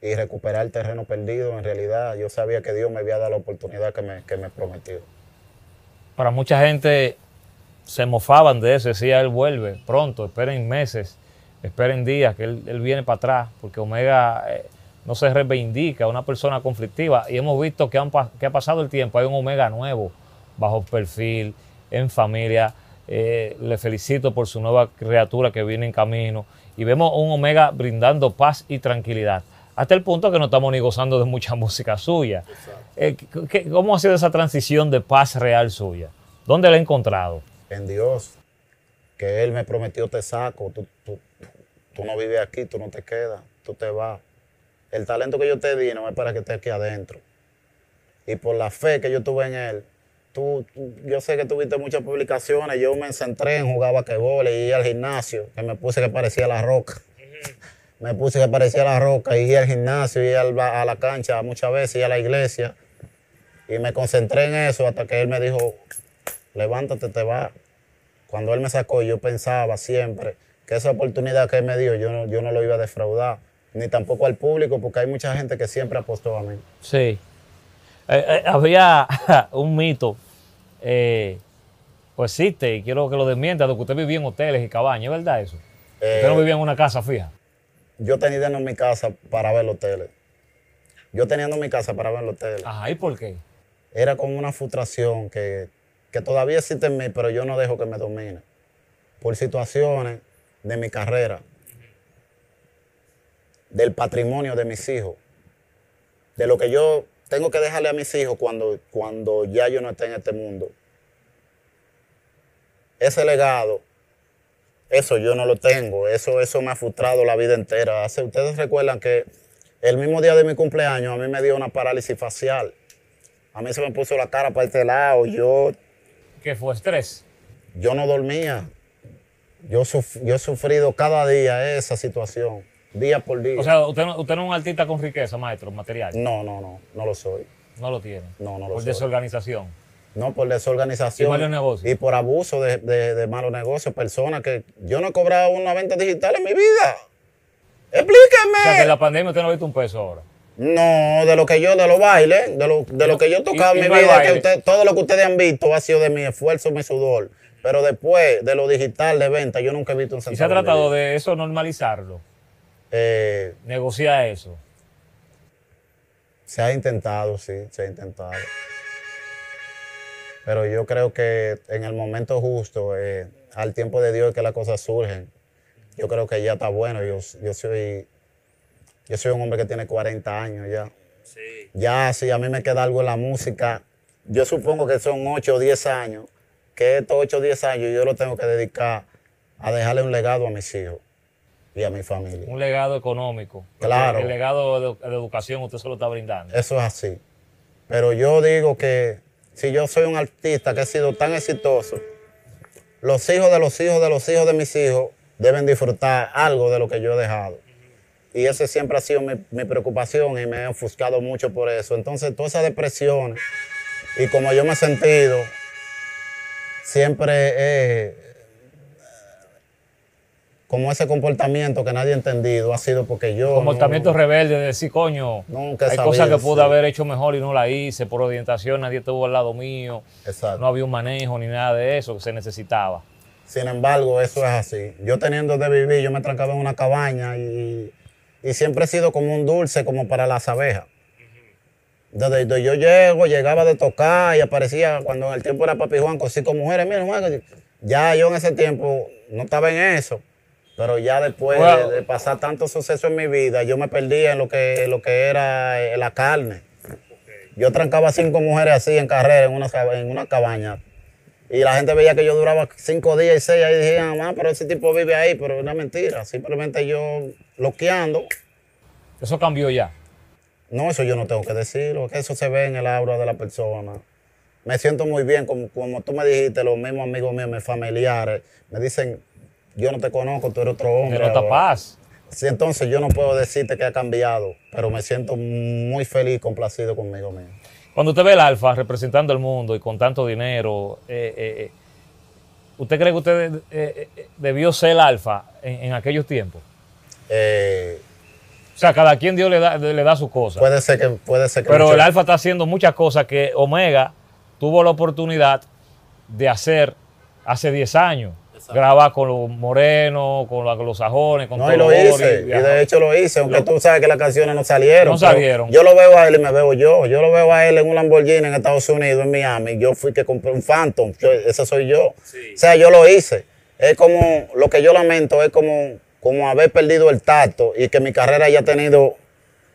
Y recuperar el terreno perdido, en realidad yo sabía que Dios me había dado la oportunidad que me, que me prometió para mucha gente se mofaban de eso, decía él vuelve pronto, esperen meses, esperen días, que él, viene para atrás, porque Omega eh, no se reivindica, una persona conflictiva, y hemos visto que, ha pasado el tiempo, hay un Omega nuevo, bajo perfil, en familia, eh, le felicito por su nueva criatura que viene en camino, y vemos un Omega brindando paz y tranquilidad hasta el punto que no estamos ni gozando de mucha música suya. Eh, ¿Cómo ha sido esa transición de paz real suya? ¿Dónde la ha encontrado? En Dios, que Él me prometió te saco, tú, tú, no vives aquí, tú no te quedas, tú te vas. El talento que yo te di no es para que estés aquí adentro. Y por la fe que yo tuve en Él, tú, yo sé que tuviste muchas publicaciones, yo me centré en jugar basquetbol y ir al gimnasio, que me puse que parecía la roca me puse que parecía la roca, y al gimnasio, y a la cancha muchas veces, y a la iglesia. Y me concentré en eso hasta que él me dijo, levántate, te va. Cuando él me sacó, yo pensaba siempre que esa oportunidad que él me dio, yo no, yo no lo iba a defraudar, ni tampoco al público, porque hay mucha gente que siempre apostó a mí. Sí. Eh, eh, había un mito, eh, pues existe, y quiero que lo desmienta, de que usted vivía en hoteles y cabañas, ¿es verdad eso? usted no vivía en una casa fija yo tenía en mi casa para ver los hoteles. Yo teniendo mi casa para ver los hoteles. Ajá, ¿y por qué? Era como una frustración que, todavía existe en mí, pero yo no dejo que me domine. Por situaciones de mi carrera, del patrimonio de mis hijos, de lo que yo tengo que dejarle a mis hijos cuando, cuando ya yo no esté en este mundo. Ese legado eso yo no lo tengo. Eso, eso me ha frustrado la vida entera. Ustedes recuerdan que el mismo día de mi cumpleaños a mí me dio una parálisis facial. A mí se me puso la cara para este lado. Yo, ¿Qué fue? ¿Estrés? yo no dormía. Yo, suf- yo he sufrido cada día esa situación, día por día. O sea, usted, no- usted no es un artista con riqueza, maestro, material. no, no, no, no lo soy. No lo tiene. No, no lo Por soy. desorganización. No por desorganización. Y malos negocios. Y por abuso de, de- de malos negocios. Personas que yo no he cobrado una venta digital en mi vida. O sea, que Explíqueme. en la pandemia usted no ha visto un peso ahora. No, de lo que yo, de los bailes, de lo, de lo que yo he tocado en mi vida, que usted, todo lo que ustedes han visto ha sido de mi esfuerzo, mi sudor. Pero después de lo digital de venta, yo nunca he visto un Y se ha centavo. tratado de eso normalizarlo, Eh, negociar eso. Se ha intentado, sí, se ha intentado. Pero yo creo que en el momento justo, eh, al tiempo de Dios que las cosas surgen, yo creo que ya está bueno. Yo, yo, soy, yo soy un hombre que tiene 40 años ya. Ya si a mí me queda algo en la música, yo supongo que son 8 o 10 años, que estos 8 o 10 años yo lo tengo que dedicar a dejarle un legado a mis hijos y a mi familia. Un legado económico. Claro. El legado de, de educación usted se lo está brindando. Eso es así. Pero yo digo que si yo soy un artista que he sido tan exitoso, los hijos de los hijos de los hijos de mis hijos deben disfrutar algo de lo que yo he dejado. Y ese siempre ha sido mi, mi preocupación y me he ofuscado mucho por eso. Entonces, todas esas depresiones y como yo me he sentido, siempre he, como ese comportamiento que nadie ha entendido, ha sido porque yo... Comportamiento no- rebelde de decir, coño, Nunca hay cosas que pude sí. haber hecho mejor y no la hice. Por orientación nadie estuvo al lado mío. Exacto. No había un manejo ni nada de eso que se necesitaba. Sin embargo, eso es así. Yo teniendo de vivir, yo me trancaba en una cabaña y, y siempre he sido como un dulce, como para las abejas. Desde donde yo llego, llegaba de tocar y aparecía cuando en el tiempo era Papi Juan con cinco mujeres. Mira, ya yo en ese tiempo no estaba en eso. Pero ya después Wow. de, de pasar tanto suceso en mi vida, yo me perdía en lo que, en lo que era eh, la carne. Yo trancaba cinco mujeres así en carrera, en una, en una cabaña. Y la gente veía que yo duraba cinco días y seis, ahí decían, ah, pero ese tipo vive ahí, pero es una mentira. Simplemente yo bloqueando. Eso cambió ya. No, eso yo no tengo que decirlo, que eso se ve en el aura de la persona. Me siento muy bien, como, como tú me dijiste, los mismos amigos míos, mis familiares, me dicen, yo no te conozco, tú eres otro hombre. Ahora". paz. Sí, entonces yo no puedo decirte que ha cambiado, pero me siento muy feliz y complacido conmigo mismo. Cuando usted ve el Alfa representando el mundo y con tanto dinero, eh, eh, eh, ¿usted cree que usted eh, debió ser el Alfa en, en aquellos tiempos? O sea, cada quien Dios le da, le da su cosa. puede ser que, puede ser que Pero el Alfa está haciendo muchas cosas que Omega tuvo la oportunidad de hacer hace 10 años. Grabar con los morenos, con los, con los sajones, con No, todos y lo los hice, y viajar. de hecho lo hice, aunque tú sabes que las canciones no salieron. No salieron. Yo lo veo a él y me veo yo. Yo lo veo a él en un Lamborghini en Estados Unidos, en Miami. Yo fui que compré un Phantom, yo- ese soy yo. O sea, yo lo hice. Es como, lo que yo lamento es como, como haber perdido el tacto y que mi carrera haya tenido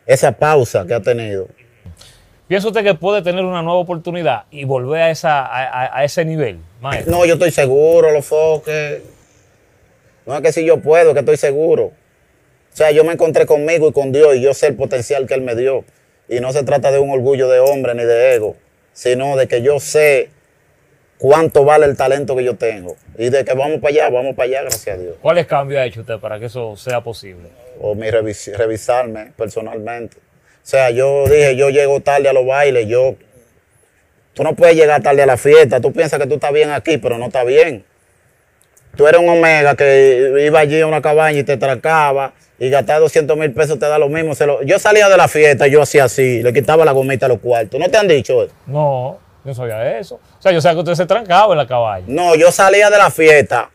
esa pausa que ha tenido. ¿Piensa usted que puede tener una nueva oportunidad y volver a, esa, a, ese nivel, maestro? No, yo estoy seguro, los foques. No es que si yo puedo, es que estoy seguro. O sea, yo me encontré conmigo y con Dios y yo sé el potencial que Él me dio. Y no se trata de un orgullo de hombre ni de ego, sino de que yo sé cuánto vale el talento que yo tengo. Y de que vamos para allá, vamos para allá, gracias a Dios. ¿Cuáles cambios ha hecho usted para que eso sea posible? O mi revis- revisarme personalmente. O sea, yo dije, yo llego tarde a los bailes, yo... Tú no puedes llegar tarde a la fiesta, tú piensas que tú estás bien aquí, pero no estás bien. Tú eres un omega que iba allí a una cabaña y te trancaba y gastar 200 mil pesos te da lo mismo. Se lo- Yo salía de la fiesta, yo hacía así, le quitaba la gomita a los cuartos. ¿No te han dicho eso? No, yo sabía eso. O sea, yo sé que usted se trancaba en la caballa. No, yo salía de la fiesta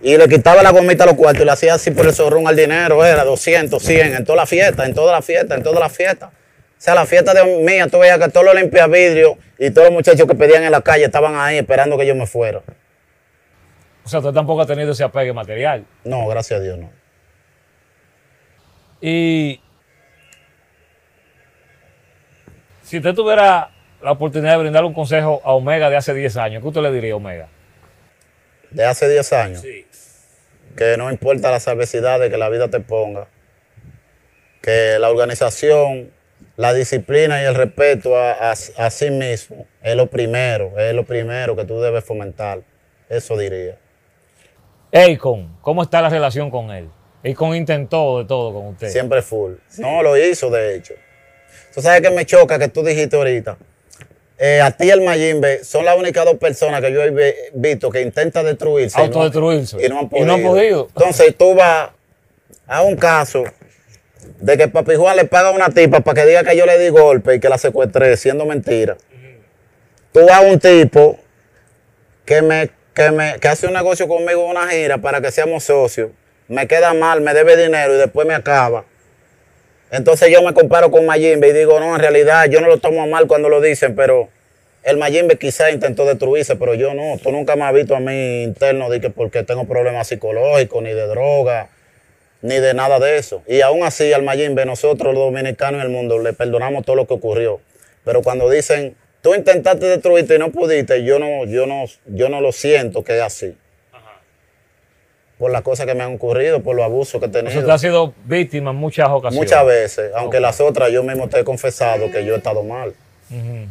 y le quitaba la gomita a los cuartos y le hacía así por el zorrón al dinero, era 200, 100, en toda la fiesta, en toda la fiesta, en toda la fiesta. O sea, la fiesta de mía, tú veías que todos los limpiavidrios y todos los muchachos que pedían en la calle estaban ahí esperando que yo me fuera. O sea, usted tampoco ha tenido ese apegue material. No, gracias a Dios, no. Y si usted tuviera la oportunidad de brindarle un consejo a Omega de hace 10 años, ¿qué usted le diría a Omega? De hace 10 años, que no importa las adversidades que la vida te ponga, que la organización la disciplina y el respeto a, a- a sí mismo es lo primero, es lo primero que tú debes fomentar. Eso diría. Akon, ¿cómo está la relación con él? Akon intentó de todo con usted. Siempre full. No, lo hizo de hecho. Tú sabes que me choca que tú dijiste ahorita. Eh, a ti y el Mayimbe son las únicas dos personas que yo he vi- visto que intentan destruirse. y no- Autodestruirse. Y no han Y podido. no han podido. Entonces tú vas a un caso de que Papi Juan le paga a una tipa para que diga que yo le di golpe y que la secuestré, siendo mentira. Tú vas a un tipo que me, que me que hace un negocio conmigo una gira para que seamos socios, me queda mal, me debe dinero y después me acaba. Entonces yo me comparo con Mayimbe y digo, no, en realidad yo no lo tomo mal cuando lo dicen, pero el Mayimbe quizá intentó destruirse, pero yo no. Tú nunca me has visto a mí interno de que porque tengo problemas psicológicos, ni de droga, ni de nada de eso. Y aún así al Mayimbe, nosotros los dominicanos y el mundo le perdonamos todo lo que ocurrió. Pero cuando dicen, tú intentaste destruirte y no pudiste, yo no, yo no, yo no lo siento que es así. Por las cosas que me han ocurrido, por los abusos que he tenido. usted ha sido víctima en muchas ocasiones. Muchas veces, aunque las otras yo mismo te he confesado que yo he estado mal. Ujú.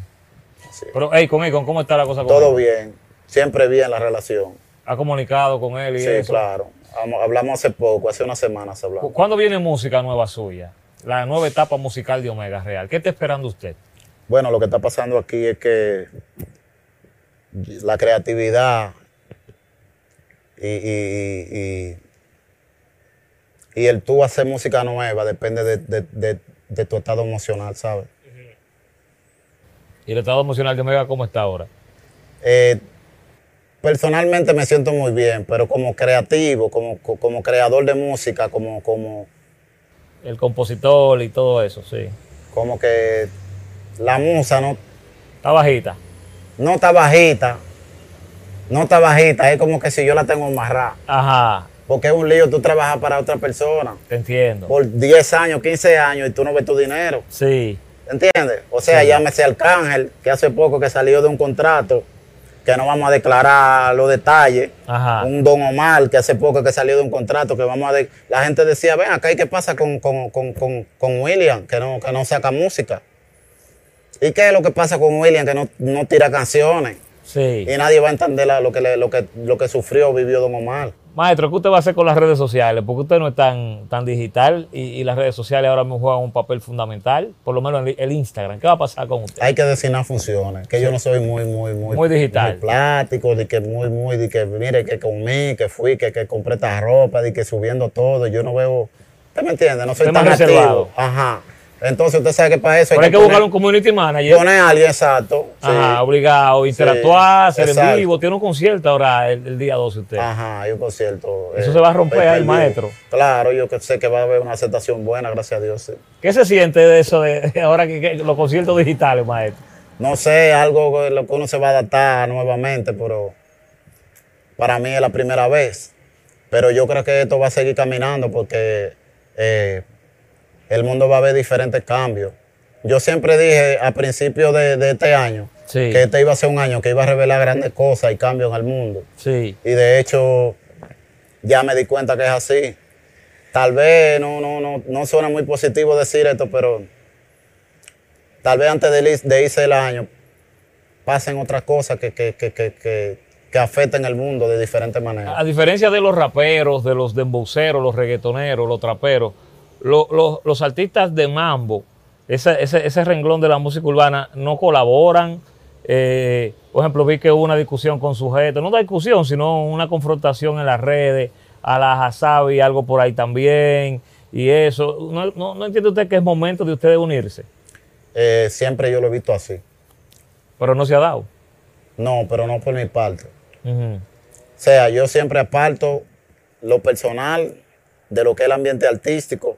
Sí. Pero, Akon, Akon, ¿cómo está la cosa con Todo él? bien, siempre bien la relación. ¿Ha comunicado con él y Sí, eso? claro. Hablamos hace poco, hace unas semanas ¿Cu- hablamos. ¿Cuándo viene música nueva suya? La nueva etapa musical de Omega Real. ¿Qué está esperando usted? Bueno, lo que está pasando aquí es que la creatividad y, y- y- y el tú hacer música nueva depende de, de- de- de tu estado emocional, ¿sabes? ¿Y el estado emocional de Omega cómo está ahora? Eh, personalmente me siento muy bien, pero como creativo, como, co- como creador de música, como, como, El compositor y todo eso, sí. como que la musa no, Está bajita. no está bajita, no está bajita, es como que si yo la tengo amarrada. Ajá, Porque es un lío tú trabajas para otra persona te entiendo. por 10 años, 15 años y tú no ves tu dinero. Sí, ¿Entiendes? O sea, Sí. llámese Arcángel, que hace poco que salió de un contrato, que no vamos a declarar los detalles. ajá. Un Don Omar, que hace poco que salió de un contrato, que vamos a... de- La gente decía, ven acá, ¿y qué pasa con, con, con, con, con William, que no, que no saca música? ¿Y qué es lo que pasa con William, que no, no tira canciones? Sí. Y nadie va a entender lo, que le- lo, que, lo que sufrió, vivió Don Omar. Maestro, ¿qué usted va a hacer con las redes sociales? Porque usted no es tan, tan digital y, y las redes sociales ahora mismo juegan un papel fundamental, por lo menos el, el Instagram. ¿Qué va a pasar con usted? hay que designar funciones, que yo no soy muy, muy, muy, Muy digital. muy plástico, de que muy, muy, de que mire que comí, que fui, que, que compré esta ropa, de que subiendo todo, yo no veo, ¿usted me entiende? No soy Usted tan reservado. activo. Ajá. Entonces usted sabe que para eso Pero hay que buscar un community manager. poner a alguien exacto. sí. Ajá, obligado, interactuar, hacer en exacto. vivo. Tiene un concierto ahora el, el día 12 usted. Ajá, hay un concierto. Eso se va a romper ahí, maestro. Claro, yo sé que va a haber una aceptación buena, gracias a Dios. sí. ¿Qué se siente de eso de ahora que, que los conciertos digitales, maestro? No sé, algo que lo que uno se va a adaptar nuevamente, pero para mí es la primera vez. Pero yo creo que esto va a seguir caminando porque eh, el mundo va a ver diferentes cambios. Yo siempre dije a principios de, de este año Sí. que este iba a ser un año que iba a revelar grandes cosas y cambios en el mundo. Sí. Y de hecho, ya me di cuenta que es así. Tal vez no, no, no, no suena muy positivo decir esto, pero tal vez antes de, de irse el año pasen otras cosas que, que, que, que, que, afecten el mundo de diferentes maneras. A diferencia de los raperos, de los dembowceros, los reggaetoneros, los traperos, lo- lo- los artistas de mambo, ese, ese, ese renglón de la música urbana, no colaboran. Eh, por ejemplo, vi que hubo una discusión con sujetos, no una discusión, sino una confrontación en las redes, a la Hasabi, algo por ahí también, y eso. ¿No, no, no entiende usted que es momento de ustedes unirse? Eh, siempre yo lo he visto así. Pero no se ha dado. No, pero no por mi parte. O sea, yo siempre aparto lo personal de lo que es el ambiente artístico,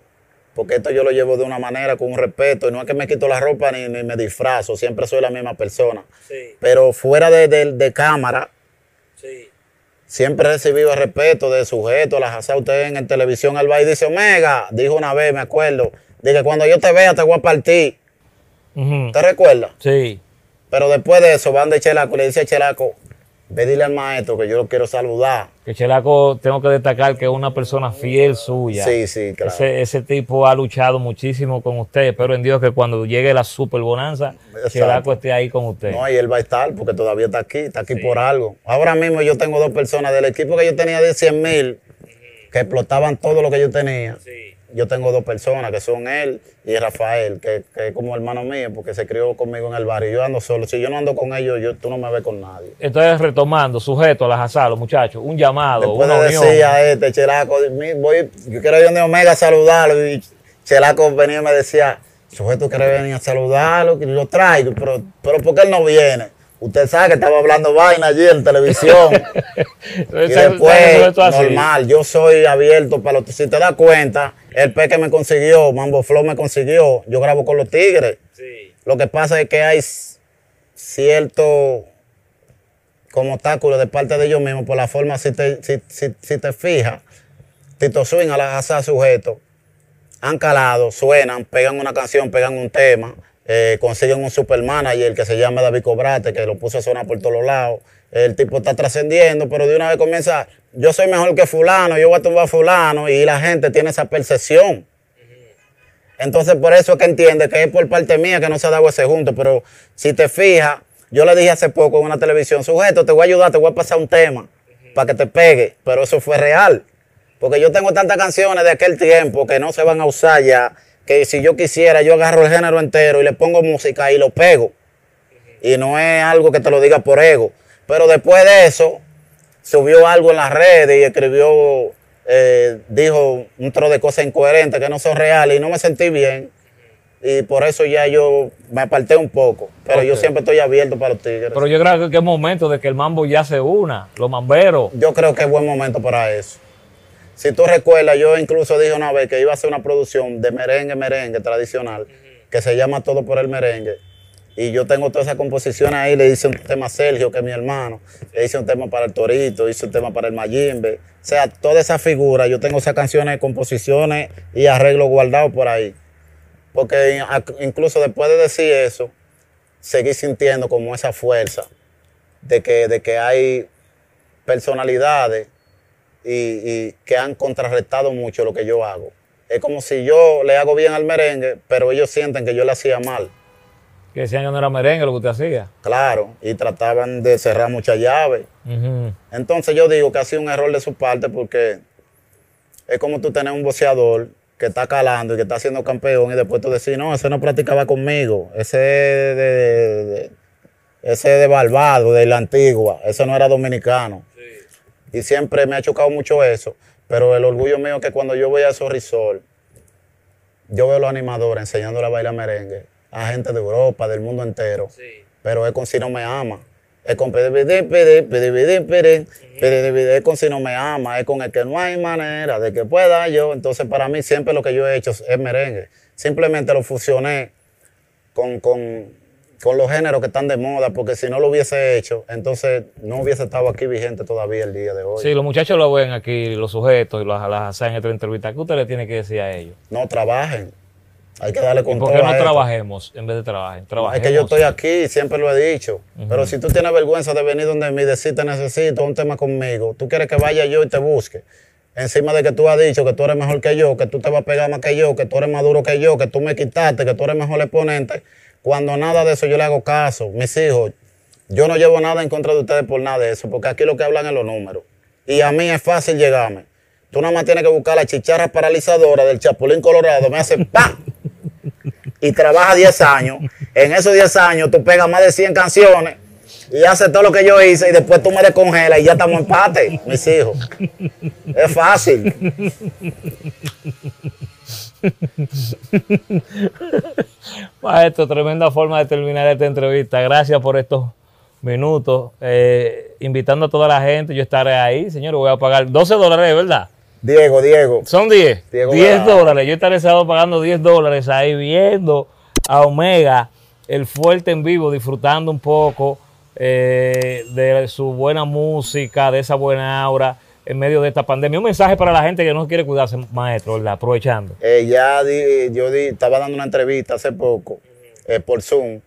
porque esto yo lo llevo de una manera, con un respeto, y no es que me quito la ropa ni, ni me disfrazo, siempre soy la misma persona. Sí, Pero fuera de, de- de cámara, sí. siempre he recibido el respeto de sujetos, las hace usted en, en televisión al baile, dice, Omega, dijo una vez, me acuerdo, dije, cuando yo te vea te voy a partir, Ujú. ¿te recuerdas? Sí. Pero después de eso van de Chelaco y le dice a Chelaco, ve dile al maestro que yo lo quiero saludar. Que Chelaco, tengo que destacar que es una persona fiel suya. Sí, sí, claro. Ese, ese tipo ha luchado muchísimo con usted. Espero en Dios que cuando llegue la super bonanza, Exacto. Chelaco esté ahí con usted. No, y él va a estar porque todavía está aquí, está aquí por algo. Ahora mismo yo tengo dos personas del equipo que yo tenía de 100 mil que explotaban todo lo que yo tenía. Yo tengo dos personas que son él y Rafael, que, que es como hermano mío porque se crió conmigo en el barrio. Yo ando solo. Si yo no ando con ellos, yo, tú no me ves con nadie. Entonces, retomando, sujeto a las asalas, muchachos, un llamado, Después una de unión. a este Chelaco, voy, yo quiero ir donde Omega a saludarlo. Y Chelaco venía y me decía, sujeto quiere venir a saludarlo, que lo traigo, pero, pero ¿por qué él no viene? Usted sabe que estaba hablando vaina allí en televisión. Y después, normal, yo soy abierto para los Si te das cuenta, el Peque me consiguió, Mambo Flow me consiguió, yo grabo con los Tigres. Lo que pasa es que hay cierto como obstáculo de parte de ellos mismos por la forma, si te, si, si- si te fijas, Tito Swing a la asa sujeto, han calado, suenan, pegan una canción, pegan un tema, eh, consiguen un super manager que se llama David Cobrate, que lo puso a sonar por todos lados. El tipo está trascendiendo, pero de una vez comienza, yo soy mejor que fulano, yo voy a tumbar a fulano, y la gente tiene esa percepción. Entonces, por eso es que entiende que es por parte mía que no se ha dado ese junto. Pero si te fijas, yo le dije hace poco en una televisión, sujeto, te voy a ayudar, te voy a pasar un tema para que te pegue. Pero eso fue real. Porque yo tengo tantas canciones de aquel tiempo que no se van a usar ya, que si yo quisiera, yo agarro el género entero y le pongo música y lo pego. Y no es algo que te lo diga por ego. Pero después de eso, subió algo en las redes y escribió, eh, dijo un tro de cosas incoherentes que no son reales y no me sentí bien. Y por eso ya yo me aparté un poco. Pero yo siempre estoy abierto para los tigres. Pero yo creo que es momento de que el mambo ya se una, los mamberos. yo creo que es buen momento para eso. Si tú recuerdas, yo incluso dije una vez que iba a hacer una producción de merengue, merengue tradicional, que se llama Todo por el Merengue. Y yo tengo todas esas composiciones ahí, le hice un tema a Sergio, que es mi hermano, le hice un tema para el Torito, hice un tema para el Mayimbe. O sea, toda esa figura, yo tengo esas canciones, composiciones y arreglos guardados por ahí. Porque incluso después de decir eso, seguí sintiendo como esa fuerza de que, de que hay personalidades y que han contrarrestado mucho lo que yo hago. Es como si yo le hago bien al merengue, pero ellos sienten que yo le hacía mal. Que decían que no era merengue lo que usted hacía. Claro, y trataban de cerrar muchas llaves. Entonces yo digo que ha sido un error de su parte porque es como tú tener un boxeador que está calando y que está siendo campeón y después tú decís, no, ese no practicaba conmigo, ese es de, de- de- ese es de Barbados, de la antigua, ese no era dominicano. Y siempre me ha chocado mucho eso, pero el orgullo mío es que cuando yo voy a esos resorts, yo veo a los animadores enseñándole a bailar merengue a gente de Europa, del mundo entero pero es con si no me ama. Es con pidi, pidi, pidi, pidi, pidi, es con si no me ama, es con el que no hay manera de que pueda yo. Entonces, para mí, siempre lo que yo he hecho es merengue. Simplemente lo fusioné con, con, con los géneros que están de moda, porque si no lo hubiese hecho, entonces no hubiese estado aquí vigente todavía el día de hoy. Sí, los muchachos lo ven aquí, los sujetos, y las, las hacen en esta entrevista. ¿Qué usted le tiene que decir a ellos? No trabajen. Hay que darle ¿Y con por qué no trabajemos en vez de trabajar? Es que yo estoy aquí, siempre lo he dicho. Pero si tú tienes vergüenza de venir donde mí, decir te necesito un tema conmigo, tú quieres que vaya yo y te busque. Encima de que tú has dicho que tú eres mejor que yo, que tú te vas a pegar más que yo, que tú eres más duro que yo, que tú me quitaste, que tú eres mejor exponente. Cuando nada de eso yo le hago caso. Mis hijos, yo no llevo nada en contra de ustedes por nada de eso, porque aquí lo que hablan es los números. Y a mí es fácil llegarme. Tú nada más tienes que buscar la chicharra paralizadora del Chapulín Colorado, me hace ¡pam! Y trabaja 10 años. En esos 10 años tú pegas más de 100 canciones y haces todo lo que yo hice y después tú me descongelas y ya estamos en empate, mis hijos. Es fácil. Maestro, tremenda forma de terminar esta entrevista. Gracias por estos minutos. Eh, invitando a toda la gente, yo estaré ahí, señor. Voy a pagar 12 dólares, ¿verdad? Diego, Diego. Son 10. Diego 10 Bravo. dólares. Yo estaré sábado pagando 10 dólares ahí viendo a Omega, el fuerte en vivo, disfrutando un poco eh, de su buena música, de esa buena aura en medio de esta pandemia. Un mensaje para la gente que no quiere cuidarse, maestro, ¿verdad? Aprovechando. Eh, ya di- yo di- estaba dando una entrevista hace poco eh, por Zoom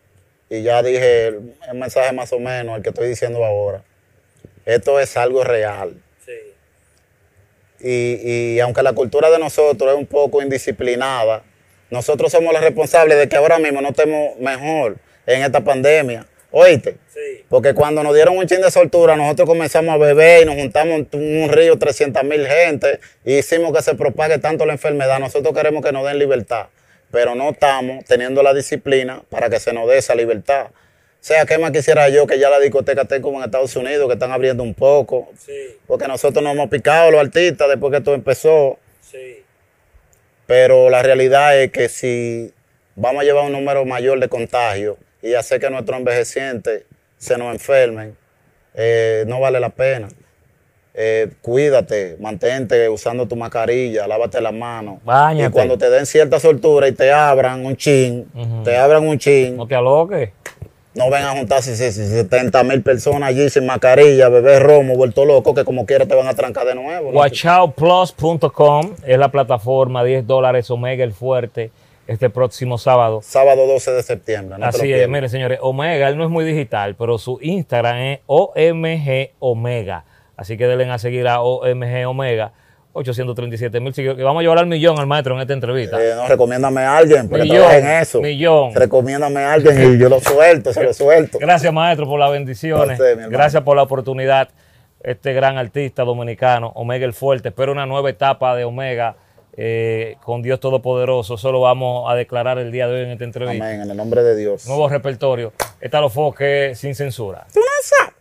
y ya dije el, el mensaje más o menos, el que estoy diciendo ahora. Esto es algo real. Y, y aunque la cultura de nosotros es un poco indisciplinada, nosotros somos los responsables de que ahora mismo no estemos mejor en esta pandemia. ¿Oíste? Sí. Porque cuando nos dieron un chin de soltura, nosotros comenzamos a beber y nos juntamos en un río 300 mil gente y hicimos que se propague tanto la enfermedad. Nosotros queremos que nos den libertad, pero no estamos teniendo la disciplina para que se nos dé esa libertad. O sea, ¿qué más quisiera yo que ya la discoteca esté como en Estados Unidos, que están abriendo un poco? Sí. Porque nosotros nos hemos picado los artistas después que esto empezó. Sí. Pero la realidad es que si vamos a llevar un número mayor de contagios y hacer que nuestros envejecientes se nos enfermen, eh, no vale la pena. Eh, cuídate, mantente usando tu mascarilla, lávate las manos. Báñate. Y cuando te den cierta soltura y te abran un chin, te abran un chin, No te aloques. No ven a juntarse 70 mil personas allí sin mascarilla, beber romo, vuelto loco, que como quiera te van a trancar de nuevo. ¿no? Watchoutplus.com es la plataforma, 10 dólares Omega el fuerte este próximo sábado. Sábado 12 de septiembre. No Así es, pierdas. mire señores, Omega, él no es muy digital, pero su Instagram es OMG Omega. Así que denle a seguir a OMG Omega, 837 mil seguidores. Vamos a llevar al millón al maestro en esta entrevista. Eh, no, recomiéndame a alguien, porque Millón, en eso. millón. Recomiéndame a alguien y yo lo suelto, se lo suelto. Gracias, maestro, por las bendiciones. Usted. Gracias por la oportunidad. Este gran artista dominicano, Omega el Fuerte. Espero una nueva etapa de Omega eh, con Dios Todopoderoso. Eso lo vamos a declarar el día de hoy en esta entrevista. Amén, en el nombre de Dios. Nuevo repertorio. Está los foques sin censura. Tú no sabes.